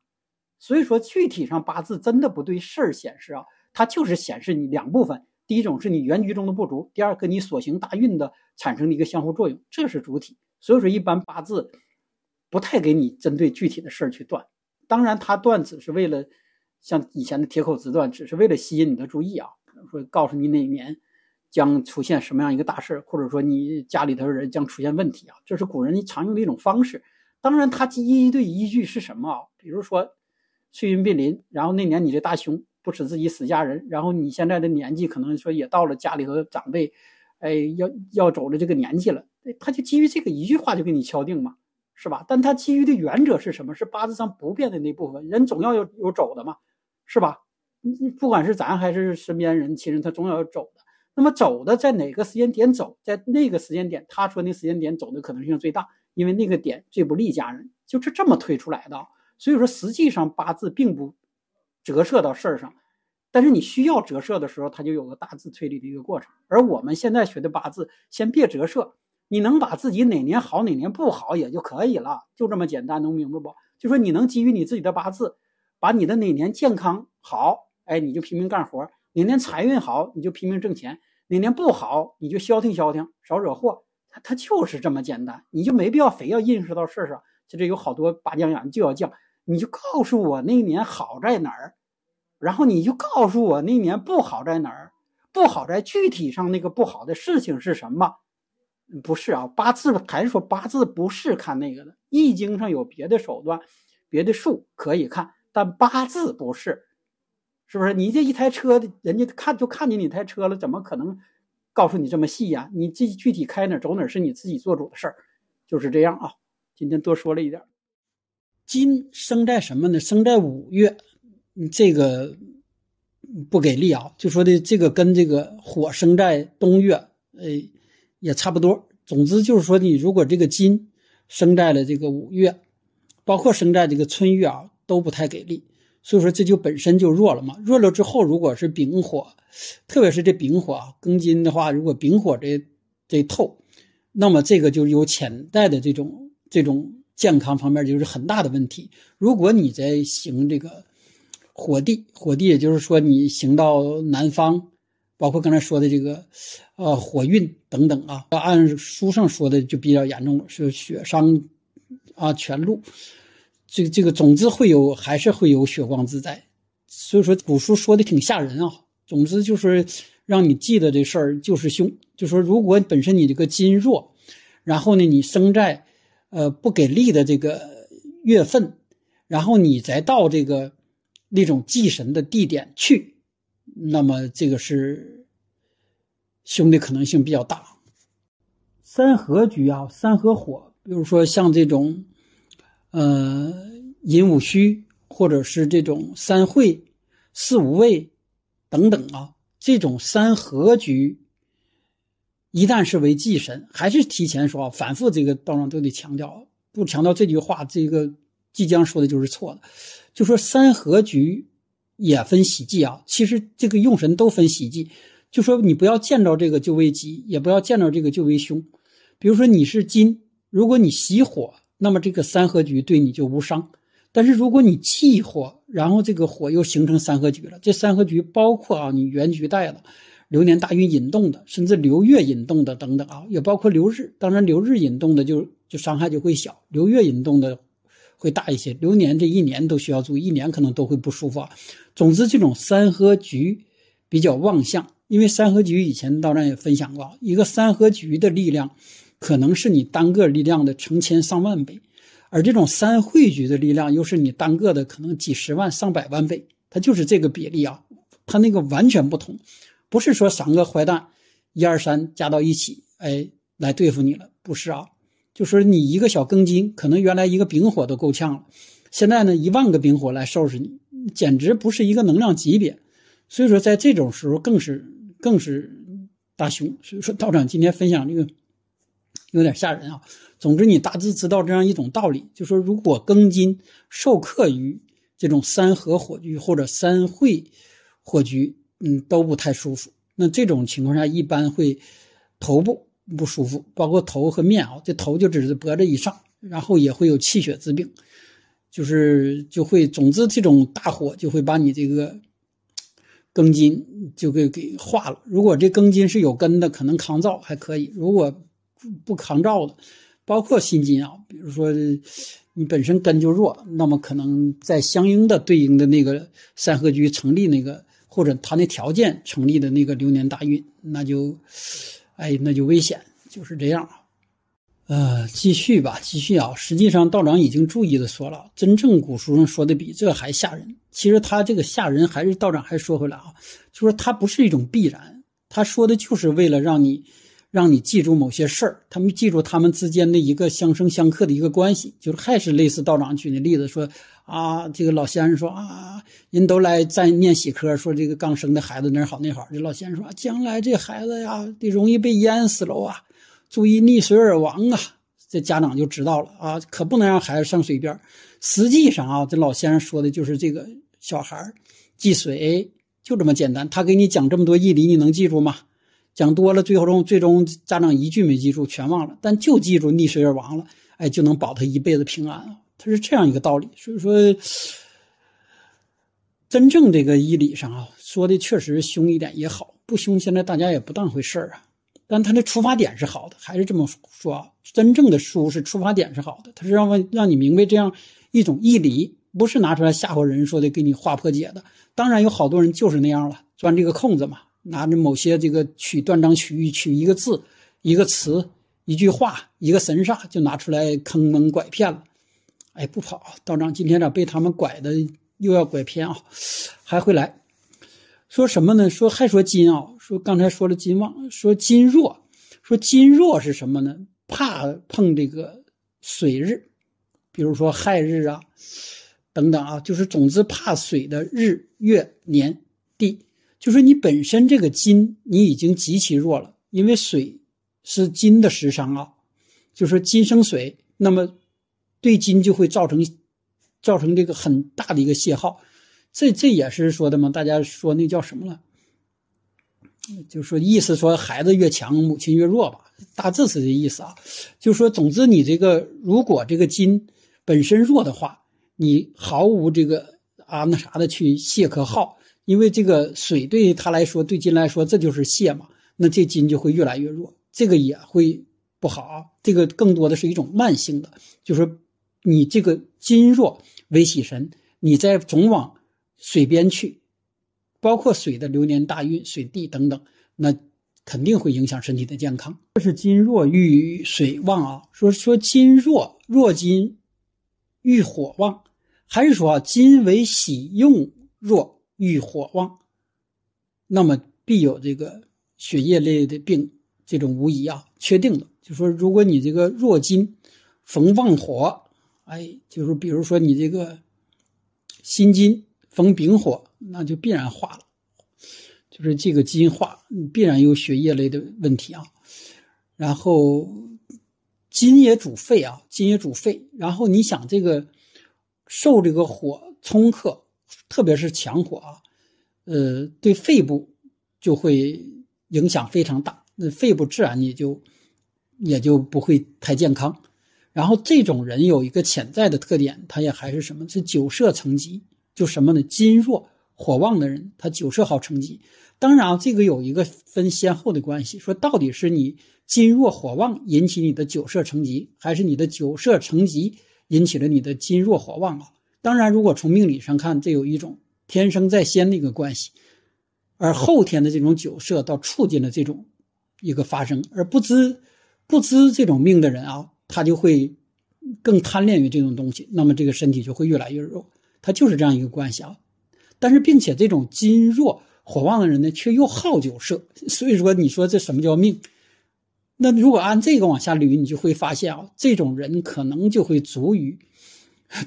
所以说，具体上八字真的不对事儿显示啊，它就是显示你两部分。第一种是你原局中的不足，第二个你所行大运的产生的一个相互作用，这是主体。所以说，一般八字不太给你针对具体的事儿去断。当然，它断只是为了像以前的铁口直断，只是为了吸引你的注意啊，说告诉你哪年将出现什么样一个大事，或者说你家里头人将出现问题啊，这是古人常用的一种方式。当然，它依对依据是什么啊？比如说。岁运并临，然后那年你这大凶不使自己死家人，然后你现在的年纪可能说也到了家里头长辈，哎，要要走的这个年纪了，他就基于这个一句话就给你敲定嘛，是吧？但他基于的原则是什么？是八字上不变的那部分，人总要有有走的嘛，是吧？你不管是咱还是身边人亲人，他总要有走的。那么走的在哪个时间点走，在那个时间点，他说那时间点走的可能性最大，因为那个点最不利家人，就是这么推出来的。所以说，实际上八字并不折射到事儿上，但是你需要折射的时候，它就有个大致推理的一个过程。而我们现在学的八字，先别折射，你能把自己哪年好哪年不好也就可以了，就这么简单，能明白不？就说你能基于你自己的八字，把你的哪年健康好，哎，你就拼命干活；哪年财运好，你就拼命挣钱；哪年不好你就消停消停，少惹祸。它它就是这么简单，你就没必要非要认识到事儿上。就这有好多拔将眼就要降，你就告诉我那年好在哪儿，然后你就告诉我那年不好在哪儿，不好在具体上那个不好的事情是什么？不是啊，八字还是说八字不是看那个的，易经上有别的手段，别的术可以看，但八字不是，是不是？你这一台车，人家看就看见你台车了，怎么可能告诉你这么细呀？你这具体开哪走哪是你自己做主的事儿，就是这样啊。今天多说了一点，金生在什么呢？生在五月，这个不给力啊。就说的这个跟这个火生在冬月，哎。也差不多。总之就是说，你如果这个金生在了这个五月，包括生在这个春月啊，都不太给力。所以说这就本身就弱了嘛。弱了之后，如果是丙火，特别是这丙火啊，庚金的话，如果丙火这这透，那么这个就有潜在的这种这种健康方面就是很大的问题。如果你在行这个火地，火地也就是说你行到南方。包括刚才说的这个，呃，火运等等啊，按书上说的就比较严重了，是血伤啊，全路。这个这个，总之会有，还是会有血光之灾。所以说古书说的挺吓人啊。总之就是让你记得这事儿就是凶，就说如果本身你这个金弱，然后呢你生在呃不给力的这个月份，然后你再到这个那种祭神的地点去。那么这个是凶的可能性比较大。三合局啊，三合火，比如说像这种，呃，寅午戌，或者是这种三会、四五位等等啊，这种三合局，一旦是为忌神，还是提前说，反复这个道上都得强调，不强调这句话，这个即将说的就是错的。就说三合局。也分喜忌啊，其实这个用神都分喜忌，就说你不要见着这个就为吉，也不要见着这个就为凶。比如说你是金，如果你喜火，那么这个三合局对你就无伤；但是如果你忌火，然后这个火又形成三合局了，这三合局包括啊你原局带的流年大运引动的，甚至流月引动的等等啊，也包括流日。当然流日引动的就就伤害就会小，流月引动的。会大一些，流年这一年都需要注意，一年可能都会不舒服啊。总之，这种三合局比较旺相，因为三合局以前道长也分享过，一个三合局的力量可能是你单个力量的成千上万倍，而这种三会局的力量又是你单个的可能几十万上百万倍，它就是这个比例啊，它那个完全不同，不是说三个坏蛋一二三加到一起，哎，来对付你了，不是啊。就说你一个小庚金，可能原来一个丙火都够呛了，现在呢一万个丙火来收拾你，简直不是一个能量级别。所以说，在这种时候更是更是大凶。所以说，道长今天分享这个有点吓人啊。总之，你大致知道这样一种道理，就说如果庚金受克于这种三合火局或者三会火局，嗯，都不太舒服。那这种情况下，一般会头部。不舒服，包括头和面啊，这头就指是脖子以上，然后也会有气血之病，就是就会，总之这种大火就会把你这个庚金就给给化了。如果这庚金是有根的，可能抗造还可以；如果不抗造的，包括辛金啊，比如说你本身根就弱，那么可能在相应的对应的那个三合局成立那个，或者他那条件成立的那个流年大运，那就。哎，那就危险，就是这样呃，继续吧，继续啊。实际上，道长已经注意的说了，真正古书上说的比这还吓人。其实他这个吓人，还是道长还说回来啊，就是他不是一种必然，他说的就是为了让你，让你记住某些事儿，他们记住他们之间的一个相生相克的一个关系，就是还是类似道长举的例子说。啊，这个老先生说啊，人都来在念喜科，说这个刚生的孩子哪好哪好。这老先生说，将来这孩子呀，得容易被淹死了啊，注意溺水而亡啊。这家长就知道了啊，可不能让孩子上水边。实际上啊，这老先生说的就是这个小孩忌水，就这么简单。他给你讲这么多义理，你能记住吗？讲多了，最后中最终家长一句没记住，全忘了，但就记住溺水而亡了，哎，就能保他一辈子平安啊。他是这样一个道理，所以说，真正这个医理上啊，说的确实凶一点也好，不凶，现在大家也不当回事儿啊。但他的出发点是好的，还是这么说啊？真正的书是出发点是好的，他是让让你明白这样一种义理，不是拿出来吓唬人说的，给你划破解的。当然有好多人就是那样了，钻这个空子嘛，拿着某些这个取断章取义，取一个字、一个词、一句话、一个神煞，就拿出来坑蒙拐骗了。哎，不跑，道长今天咋被他们拐的又要拐偏啊？还会来。说什么呢？说还说金啊？说刚才说了金旺，说金弱，说金弱是什么呢？怕碰这个水日，比如说亥日啊，等等啊，就是总之怕水的日月年地。就是你本身这个金你已经极其弱了，因为水是金的食伤啊，就是金生水，那么对金就会造成造成这个很大的一个泄耗。这这也是说的嘛？大家说那叫什么了？就说意思说孩子越强，母亲越弱吧，大致是这意思啊。就是说总之你这个如果这个金本身弱的话，你毫无这个啊那啥的去泄可耗，因为这个水对他来说，对金来说这就是泄嘛，那这金就会越来越弱，这个也会不好啊。这个更多的是一种慢性的，就是你这个金弱为喜神，你在总往。水边去，包括水的流年大运、水地等等，那肯定会影响身体的健康。这是金弱遇水旺啊，说说金弱弱金遇火旺，还是说啊金为喜用弱遇火旺，那么必有这个血液类的病，这种无疑啊，确定的。就说如果你这个弱金逢旺火，哎，就是比如说你这个心金。逢丙火，那就必然化了，就是这个基因化，必然有血液类的问题啊。然后金也主肺啊，金也主肺。然后你想这个受这个火冲克，特别是强火啊，呃，对肺部就会影响非常大，那肺部自然也就也就不会太健康。然后这种人有一个潜在的特点，他也还是什么？是久色成疾。就什么呢？金弱火旺的人，他久色好成疾。当然啊，这个有一个分先后的关系。说到底是你金弱火旺引起你的久色成疾，还是你的久色成疾引起了你的金弱火旺啊？当然，如果从命理上看，这有一种天生在先的一个关系，而后天的这种久色到促进了这种一个发生。而不知不知这种命的人啊，他就会更贪恋于这种东西，那么这个身体就会越来越弱。它就是这样一个关系啊，但是并且这种金弱火旺的人呢，却又好酒色，所以说你说这什么叫命？那如果按这个往下捋，你就会发现啊，这种人可能就会足于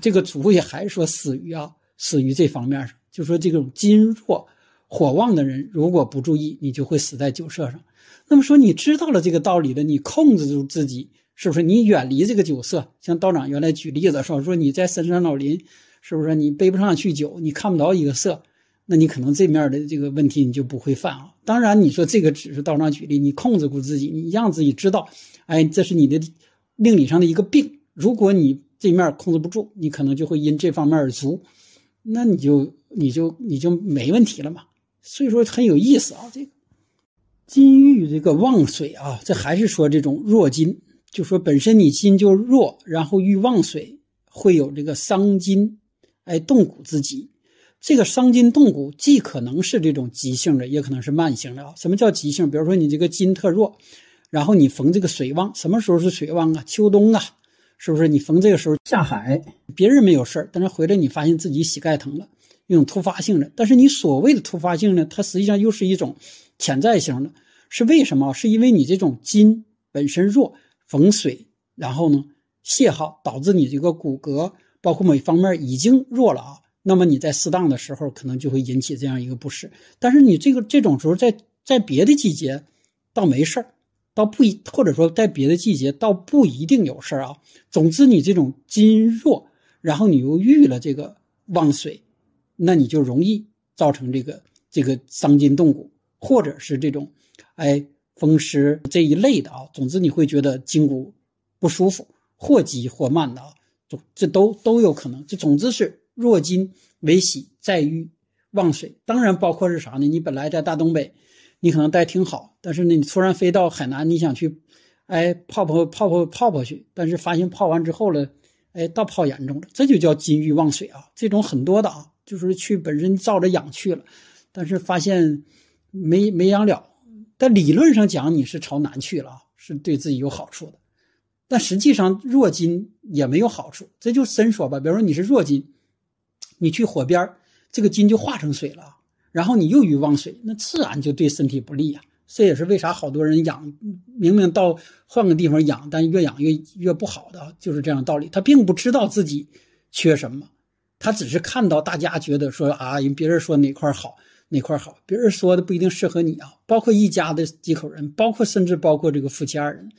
这个足也还是说死于啊，死于这方面上，就说这种金弱火旺的人，如果不注意，你就会死在酒色上。那么说你知道了这个道理的，你控制住自己，是不是？你远离这个酒色，像道长原来举例子说，说你在深山老林。是不是你背不上去酒，你看不着一个色，那你可能这面的这个问题你就不会犯啊。当然，你说这个只是道长举例，你控制住自己，你让自己知道，哎，这是你的命理上的一个病。如果你这面控制不住，你可能就会因这方面而足，那你就你就你就没问题了嘛。所以说很有意思啊，这个金玉这个旺水啊，这还是说这种弱金，就说本身你金就弱，然后遇旺水会有这个伤金。哎，动骨之疾，这个伤筋动骨，既可能是这种急性的，也可能是慢性的啊。什么叫急性？比如说你这个筋特弱，然后你逢这个水旺，什么时候是水旺啊？秋冬啊，是不是？你逢这个时候下海，别人没有事儿，但是回来你发现自己膝盖疼了，一种突发性的。但是你所谓的突发性呢，它实际上又是一种潜在型的，是为什么？是因为你这种筋本身弱，逢水，然后呢泄耗，导致你这个骨骼。包括某一方面已经弱了啊，那么你在适当的时候可能就会引起这样一个不适。但是你这个这种时候在在别的季节倒没事儿，倒不一或者说在别的季节倒不一定有事儿啊。总之你这种筋弱，然后你又遇了这个旺水，那你就容易造成这个这个伤筋动骨，或者是这种哎风湿这一类的啊。总之你会觉得筋骨不舒服，或急或慢的啊。这都都有可能，这总之是弱金为喜，在于旺水。当然包括是啥呢？你本来在大东北，你可能待挺好，但是呢，你突然飞到海南，你想去，哎，泡泡泡泡泡泡去，但是发现泡完之后了，哎，倒泡严重了，这就叫金玉忘水啊。这种很多的啊，就是去本身照着养去了，但是发现没没养了。但理论上讲，你是朝南去了啊，是对自己有好处的。但实际上弱金也没有好处，这就深说吧。比如说你是弱金，你去火边这个金就化成水了。然后你又欲忘水，那自然就对身体不利呀。这也是为啥好多人养，明明到换个地方养，但越养越越不好的，就是这样道理。他并不知道自己缺什么，他只是看到大家觉得说啊，别人说哪块好哪块好，别人说的不一定适合你啊。包括一家的几口人，包括甚至包括这个夫妻二人，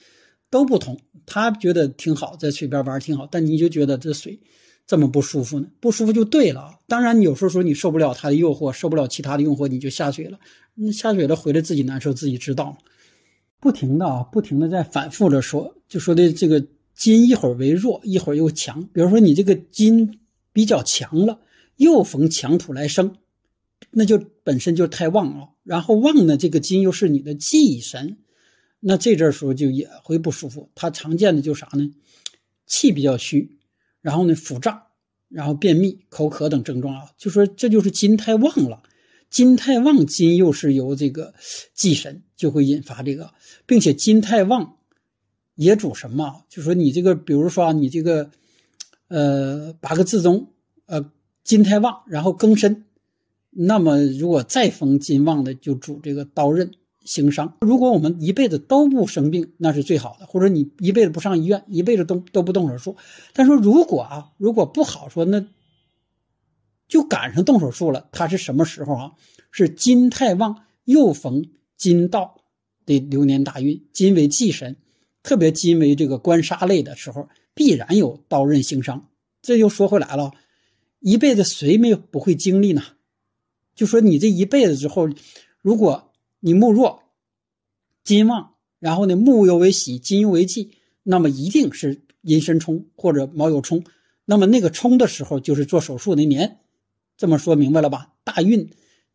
都不同。他觉得挺好，在水边玩挺好，但你就觉得这水。这么不舒服呢？不舒服就对了。当然，你有时候说你受不了它的诱惑，受不了其他的诱惑，你就下水了。那下水了回来自己难受，自己知道。不停的啊，不停的在反复着说，就说的这个金一会儿为弱，一会儿又强。比如说你这个金比较强了，又逢强土来生，那就本身就太旺了。然后旺呢，这个金又是你的忌神，那这阵时候就也会不舒服。它常见的就啥呢？气比较虚。然后呢，腹胀，然后便秘、口渴等症状啊，就说这就是金太旺了。金太旺，金又是由这个忌神，就会引发这个，并且金太旺也主什么？就说你这个，比如说你这个，呃，八个字中，呃，金太旺，然后庚申，那么如果再逢金旺的，就主这个刀刃。行伤，如果我们一辈子都不生病，那是最好的；或者你一辈子不上医院，一辈子都都不动手术。但说如果啊，如果不好说，那就赶上动手术了。它是什么时候啊？是金太旺又逢金道的流年大运，金为忌神，特别金为这个官杀类的时候，必然有刀刃行伤。这又说回来了，一辈子谁没有不会经历呢？就说你这一辈子之后，如果。你木弱，金旺，然后呢木又为喜，金又为忌，那么一定是寅申冲或者卯酉冲。那么那个冲的时候就是做手术那年，这么说明白了吧？大运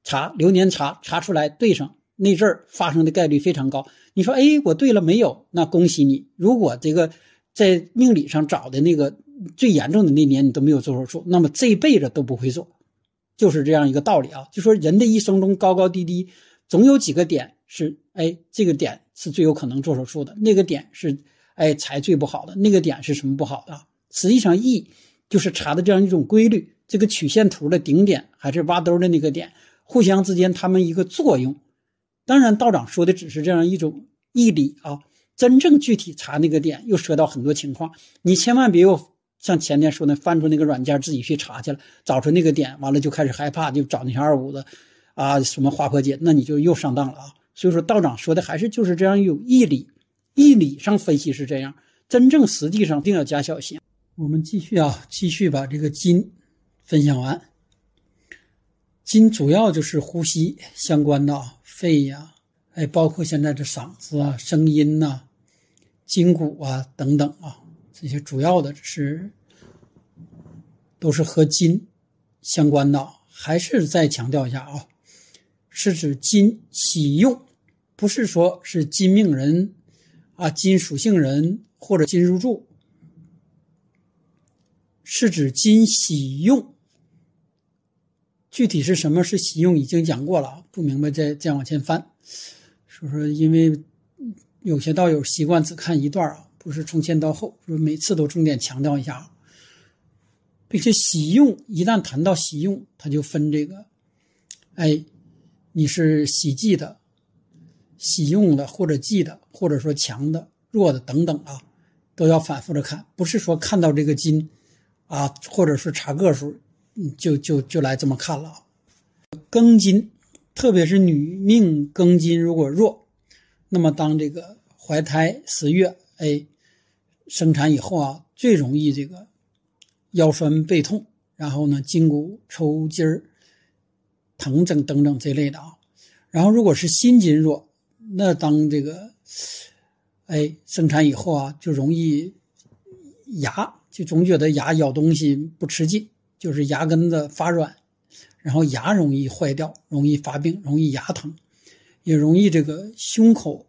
查流年查查出来对上那阵儿发生的概率非常高。你说哎，我对了没有？那恭喜你。如果这个在命理上找的那个最严重的那年你都没有做手术，那么这辈子都不会做，就是这样一个道理啊。就说人的一生中高高低低。总有几个点是，哎，这个点是最有可能做手术的，那个点是，哎，才最不好的，那个点是什么不好的？实际上，E 就是查的这样一种规律，这个曲线图的顶点还是挖兜的那个点，互相之间它们一个作用。当然，道长说的只是这样一种义理啊，真正具体查那个点又涉到很多情况，你千万别又像前天说的，翻出那个软件自己去查去了，找出那个点，完了就开始害怕，就找那些二五子。啊，什么滑坡街，那你就又上当了啊！所以说道长说的还是就是这样有义理，义理上分析是这样，真正实际上定要加小心。我们继续啊，继续把这个金分享完。金主要就是呼吸相关的，肺呀，哎，包括现在这嗓子啊、声音呐、筋骨啊等等啊，这些主要的是都是和金相关的。还是再强调一下啊。是指金喜用，不是说是金命人，啊，金属性人或者金入住，是指金喜用。具体是什么是喜用，已经讲过了，不明白再再往前翻。说说，因为有些道友习惯只看一段啊，不是从前到后，说每次都重点强调一下，并且喜用一旦谈到喜用，它就分这个，哎。你是喜忌的、喜用的，或者忌的，或者说强的、弱的等等啊，都要反复的看，不是说看到这个金啊，或者是查个数，就就就来这么看了。庚金，特别是女命庚金如果弱，那么当这个怀胎十月，哎，生产以后啊，最容易这个腰酸背痛，然后呢，筋骨抽筋儿。疼症等等这类的啊，然后如果是心筋弱，那当这个，哎，生产以后啊，就容易牙就总觉得牙咬东西不吃劲，就是牙根子发软，然后牙容易坏掉，容易发病，容易牙疼，也容易这个胸口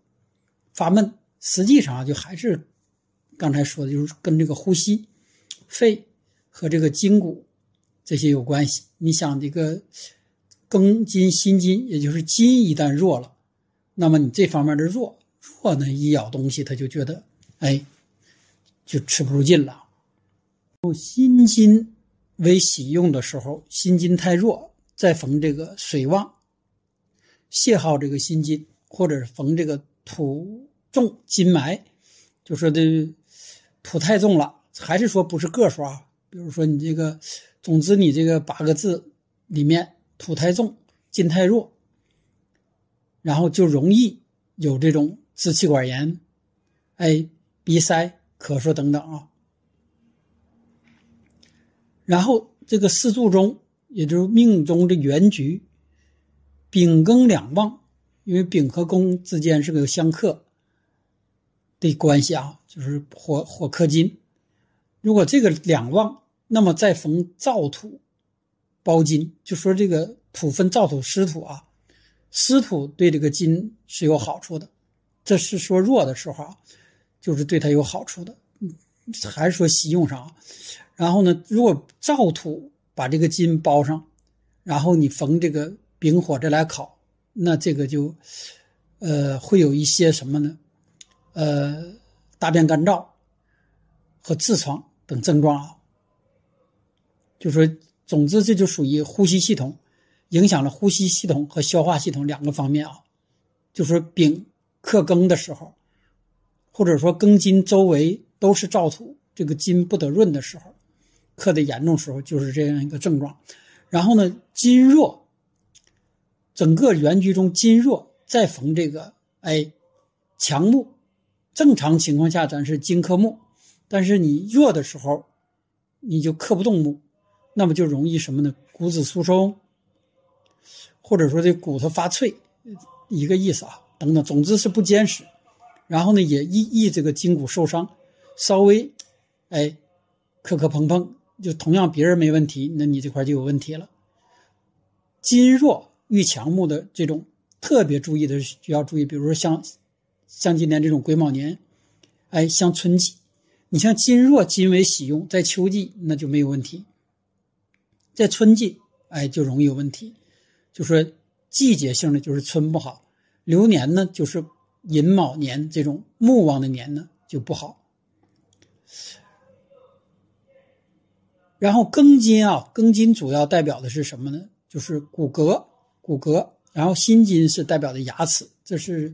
发闷。实际上就还是刚才说的，就是跟这个呼吸、肺和这个筋骨这些有关系。你想这个庚金、辛金，也就是金一旦弱了，那么你这方面的弱弱呢，一咬东西他就觉得哎，就吃不住劲了。用辛金为喜用的时候，辛金太弱，再逢这个水旺，泄耗这个辛金，或者逢这个土。重金埋，就说的土太重了，还是说不是个数啊？比如说你这个，总之你这个八个字里面土太重，金太弱，然后就容易有这种支气管炎，哎，鼻塞、咳嗽等等啊。然后这个四柱中，也就是命中的原局，丙庚两旺，因为丙和庚之间是个相克。的关系啊，就是火火克金，如果这个两旺，那么再逢燥土包金，就说这个土分燥土湿土啊，湿土对这个金是有好处的，这是说弱的时候啊，就是对它有好处的，还是说习用上啊？然后呢，如果燥土把这个金包上，然后你逢这个丙火这来烤，那这个就呃会有一些什么呢？呃，大便干燥和痔疮等症状啊，就说，总之这就属于呼吸系统影响了呼吸系统和消化系统两个方面啊。就是丙克庚的时候，或者说庚金周围都是燥土，这个金不得润的时候，克的严重时候就是这样一个症状。然后呢，金弱，整个原局中金弱，再逢这个哎强木。正常情况下，咱是金克木，但是你弱的时候，你就克不动木，那么就容易什么呢？骨质疏松，或者说这骨头发脆，一个意思啊，等等，总之是不坚实。然后呢，也易易这个筋骨受伤，稍微，哎，磕磕碰碰，就同样别人没问题，那你这块就有问题了。筋弱遇强木的这种特别注意的需要注意，比如说像。像今年这种癸卯年，哎，像春季，你像金弱金为喜用，在秋季那就没有问题，在春季哎就容易有问题，就说季节性的就是春不好，流年呢就是寅卯年这种木旺的年呢就不好。然后庚金啊，庚金主要代表的是什么呢？就是骨骼，骨骼。然后辛金是代表的牙齿，这是。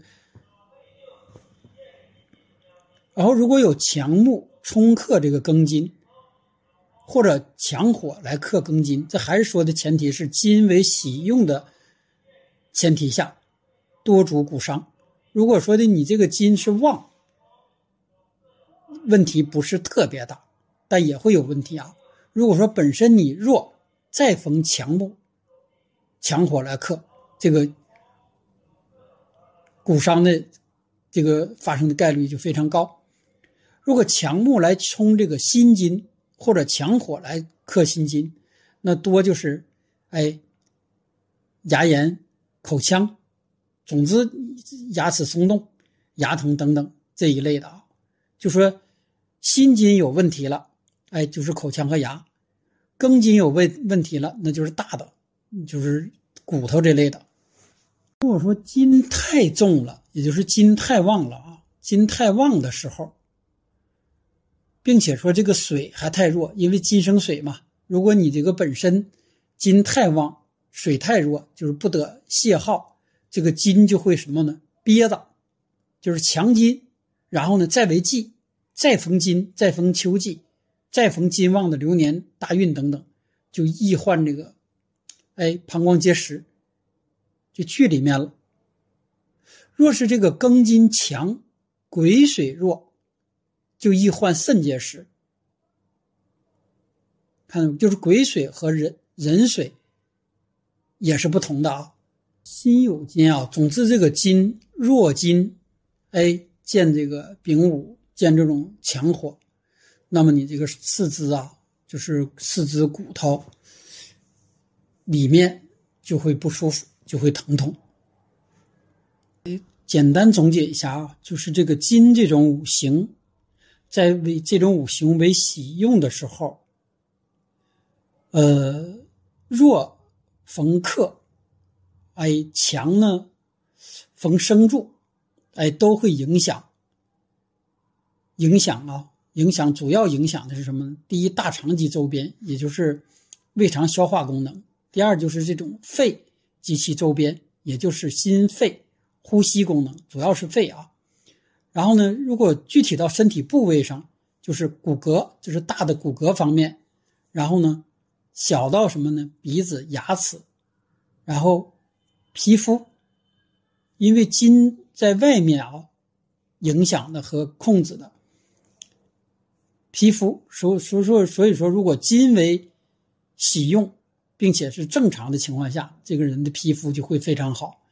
然后，如果有强木冲克这个庚金，或者强火来克庚金，这还是说的前提是金为喜用的前提下，多主骨伤。如果说的你这个金是旺，问题不是特别大，但也会有问题啊。如果说本身你弱，再逢强木、强火来克，这个骨伤的这个发生的概率就非常高。如果强木来冲这个心金，或者强火来克心金，那多就是，哎，牙炎、口腔，总之牙齿松动、牙疼等等这一类的啊。就说心金有问题了，哎，就是口腔和牙；庚金有问问题了，那就是大的，就是骨头这类的。如果说金太重了，也就是金太旺了啊，金太旺的时候。并且说这个水还太弱，因为金生水嘛。如果你这个本身金太旺，水太弱，就是不得泄耗，这个金就会什么呢？憋着，就是强金。然后呢，再为季，再逢金，再逢秋季，再逢金旺的流年大运等等，就易患这个，哎，膀胱结石，就去里面了。若是这个庚金强，癸水弱。就易患肾结石，看就是癸水和壬壬水也是不同的啊。辛酉金啊，总之这个金弱金，哎，见这个丙午，见这种强火，那么你这个四肢啊，就是四肢骨头里面就会不舒服，就会疼痛。简单总结一下啊，就是这个金这种五行，在为这种五行为喜用的时候，呃，弱逢克，哎，强呢逢生助，哎，都会影响。影响啊，影响主要影响的是什么呢？第一，大肠及周边，也就是胃肠消化功能；第二，就是这种肺及其周边，也就是心肺。呼吸功能主要是肺啊，然后呢，如果具体到身体部位上，就是骨骼，就是大的骨骼方面，然后呢，小到什么呢？鼻子、牙齿，然后皮肤，因为筋在外面啊，影响的和控制的皮肤，所所以说所以说，如果筋为喜用，并且是正常的情况下，这个人的皮肤就会非常好。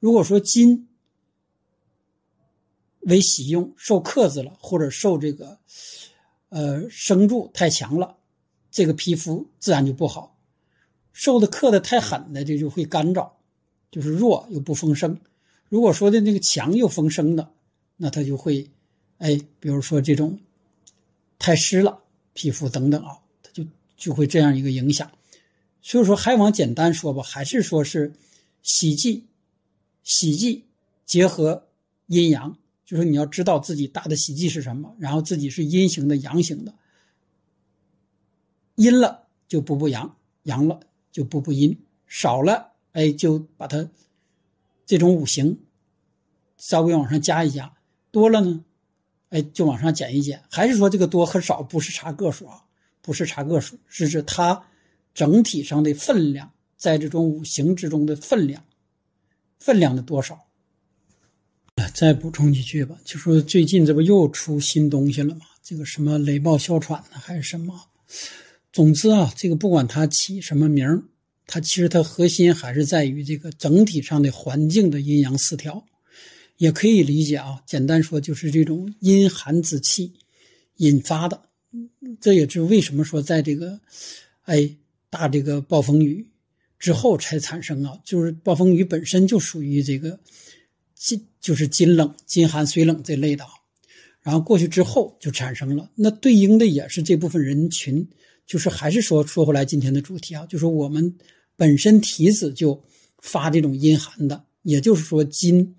如果说金为喜用受克制了，或者受这个呃生助太强了，这个皮肤自然就不好。受的克的太狠的，这就会干燥，就是弱又不丰盛。如果说的那个强又丰盛的，那它就会哎，比如说这种太湿了，皮肤等等啊，它就就会这样一个影响。所以说还往简单说吧，还是说是喜忌。喜忌结合阴阳，就是你要知道自己大的喜忌是什么，然后自己是阴型的、阳型的。阴了就补补阳，阳了就补补阴，少了哎就把它这种五行稍微往上加一加，多了呢哎就往上减一减。还是说这个多和少不是查个数啊，不是查个数，是指它整体上的分量，在这种五行之中的分量。分量的多少？再补充几句吧，就说最近这不又出新东西了吗？这个什么雷暴哮喘呢，还是什么？总之啊，这个不管它起什么名它其实它核心还是在于这个整体上的环境的阴阳失调，也可以理解啊。简单说就是这种阴寒之气引发的。这也是为什么说在这个哎大这个暴风雨。之后才产生啊，就是暴风雨本身就属于这个金，就是金冷、金寒、水冷这类的啊。然后过去之后就产生了，那对应的也是这部分人群，就是还是说说回来今天的主题啊，就是我们本身体质就发这种阴寒的，也就是说金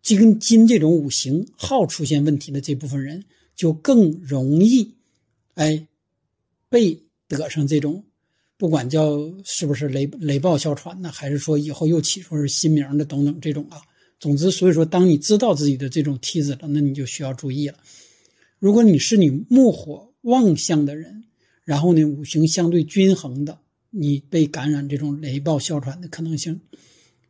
金金这种五行耗出现问题的这部分人，就更容易哎被得上这种。不管叫是不是雷雷暴哮喘呢，还是说以后又起出是新名的等等这种啊，总之，所以说，当你知道自己的这种体质了，那你就需要注意了。如果你是你木火旺相的人，然后呢五行相对均衡的，你被感染这种雷暴哮喘的可能性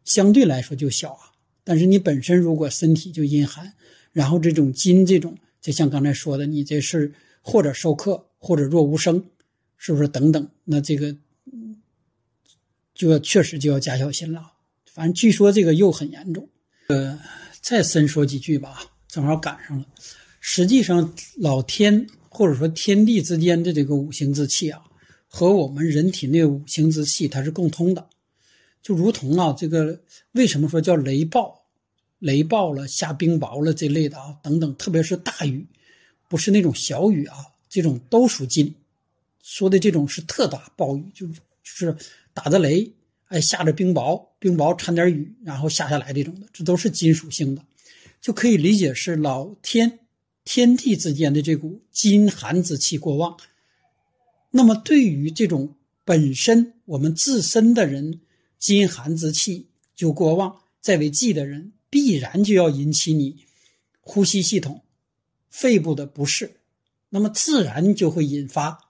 相对来说就小啊。但是你本身如果身体就阴寒，然后这种金这种，就像刚才说的，你这是或者受克或者若无声。是不是等等？那这个就要确实就要加小心了。反正据说这个又很严重。呃，再深说几句吧，正好赶上了。实际上，老天或者说天地之间的这个五行之气啊，和我们人体内五行之气它是共通的。就如同啊，这个为什么说叫雷暴？雷暴了，下冰雹了这类的啊，等等，特别是大雨，不是那种小雨啊，这种都属金。说的这种是特大暴雨，就就是打着雷，哎，下着冰雹，冰雹掺点雨，然后下下来这种的，这都是金属性的，就可以理解是老天天地之间的这股金寒之气过旺。那么对于这种本身我们自身的人，金寒之气就过旺，在为忌的人，必然就要引起你呼吸系统、肺部的不适，那么自然就会引发。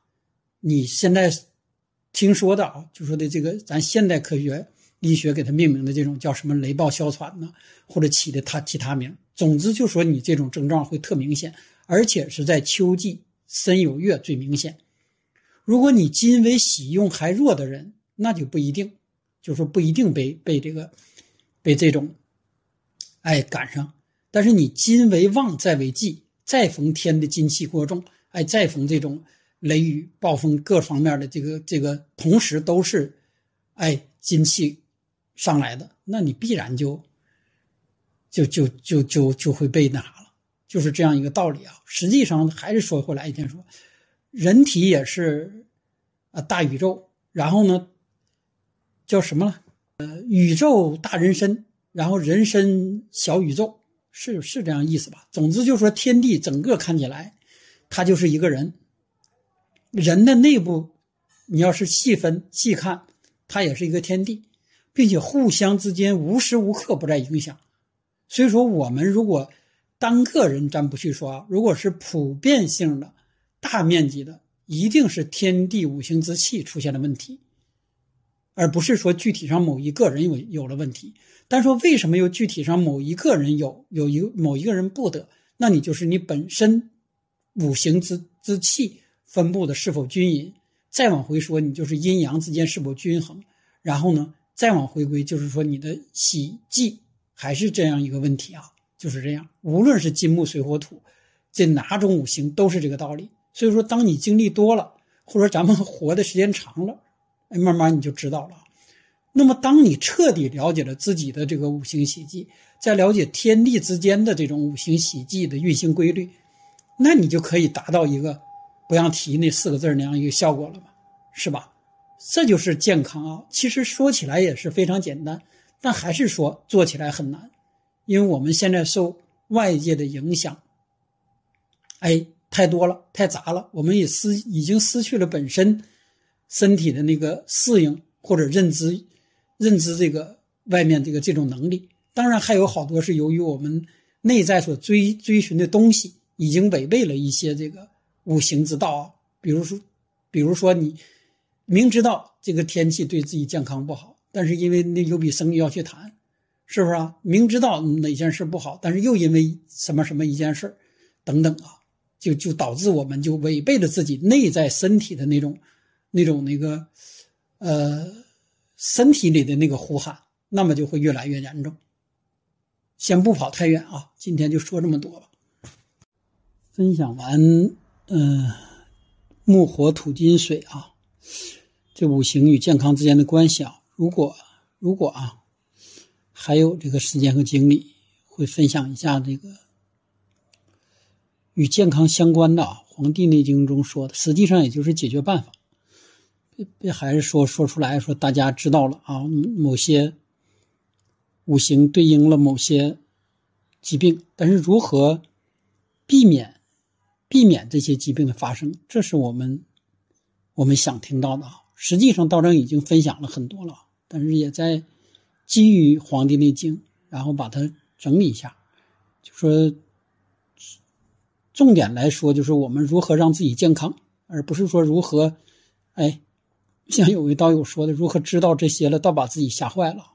你现在听说的啊，就说的这个，咱现代科学医学给它命名的这种叫什么雷暴哮喘呢，或者起的它其他名，总之就说你这种症状会特明显，而且是在秋季申酉月最明显。如果你金为喜用还弱的人，那就不一定，就说不一定被被这个被这种哎赶上。但是你金为旺再为忌，再逢天的金气过重，哎，再逢这种。雷雨、暴风各方面的这个这个，同时都是，哎，金气上来的，那你必然就就就就就就会被那啥了，就是这样一个道理啊。实际上还是说回来一天说，人体也是啊大宇宙，然后呢叫什么了？呃，宇宙大人参，然后人参小宇宙，是是这样意思吧？总之就是说，天地整个看起来，它就是一个人。人的内部，你要是细分细看，它也是一个天地，并且互相之间无时无刻不在影响。所以说，我们如果单个人咱不去说，如果是普遍性的、大面积的，一定是天地五行之气出现了问题。而不是说具体上某一个人有有了问题，但说为什么又具体上某一个人有有一某一个人不得？那你就是你本身五行之之气分布的是否均匀？再往回说，你就是阴阳之间是否均衡？然后呢，再往回归，就是说你的喜忌还是这样一个问题啊？就是这样，无论是金木水火土，这哪种五行都是这个道理。所以说，当你经历多了，或者咱们活的时间长了。哎，慢慢你就知道了。那么，当你彻底了解了自己的这个五行喜忌，再了解天地之间的这种五行喜忌的运行规律，那你就可以达到一个不让提那四个字那样一个效果了嘛，是吧？这就是健康啊。其实说起来也是非常简单，但还是说做起来很难，因为我们现在受外界的影响，哎，太多了，太杂了，我们也失已经失去了本身。身体的那个适应或者认知，认知这个外面这个这种能力，当然还有好多是由于我们内在所追追寻的东西已经违背了一些这个五行之道啊。比如说，比如说你明知道这个天气对自己健康不好，但是因为那有笔生意要去谈，是不是啊？明知道哪件事不好，但是又因为什么什么一件事等等啊，就就导致我们就违背了自己内在身体的那种。那种那个，呃，身体里的那个呼喊，那么就会越来越严重。先不跑太远啊，今天就说这么多吧。分享完，嗯，木火土金水啊，这五行与健康之间的关系啊，如果如果啊，还有这个时间和精力，会分享一下这个与健康相关的啊，《黄帝内经》中说的，实际上也就是解决办法。别还是说说出来说，大家知道了啊？某些五行对应了某些疾病，但是如何避免避免这些疾病的发生，这是我们我们想听到的。实际上，道长已经分享了很多了，但是也在基于《黄帝内经》，然后把它整理一下，就说重点来说，就是我们如何让自己健康，而不是说如何哎。像有位道友说的，如何知道这些了，倒把自己吓坏了。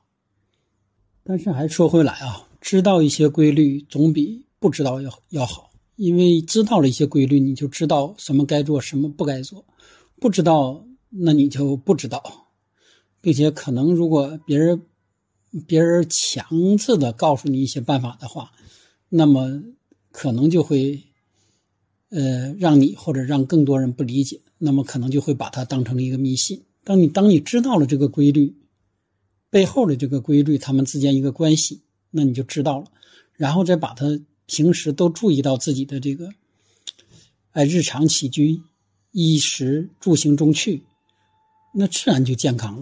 但是还说回来啊，知道一些规律总比不知道要要好，因为知道了一些规律，你就知道什么该做，什么不该做；不知道，那你就不知道，并且可能如果别人别人强制的告诉你一些办法的话，那么可能就会呃让你或者让更多人不理解。那么可能就会把它当成一个迷信。当你当你知道了这个规律背后的这个规律，他们之间一个关系，那你就知道了。然后再把它平时都注意到自己的这个，哎，日常起居、衣食住行中去，那自然就健康了。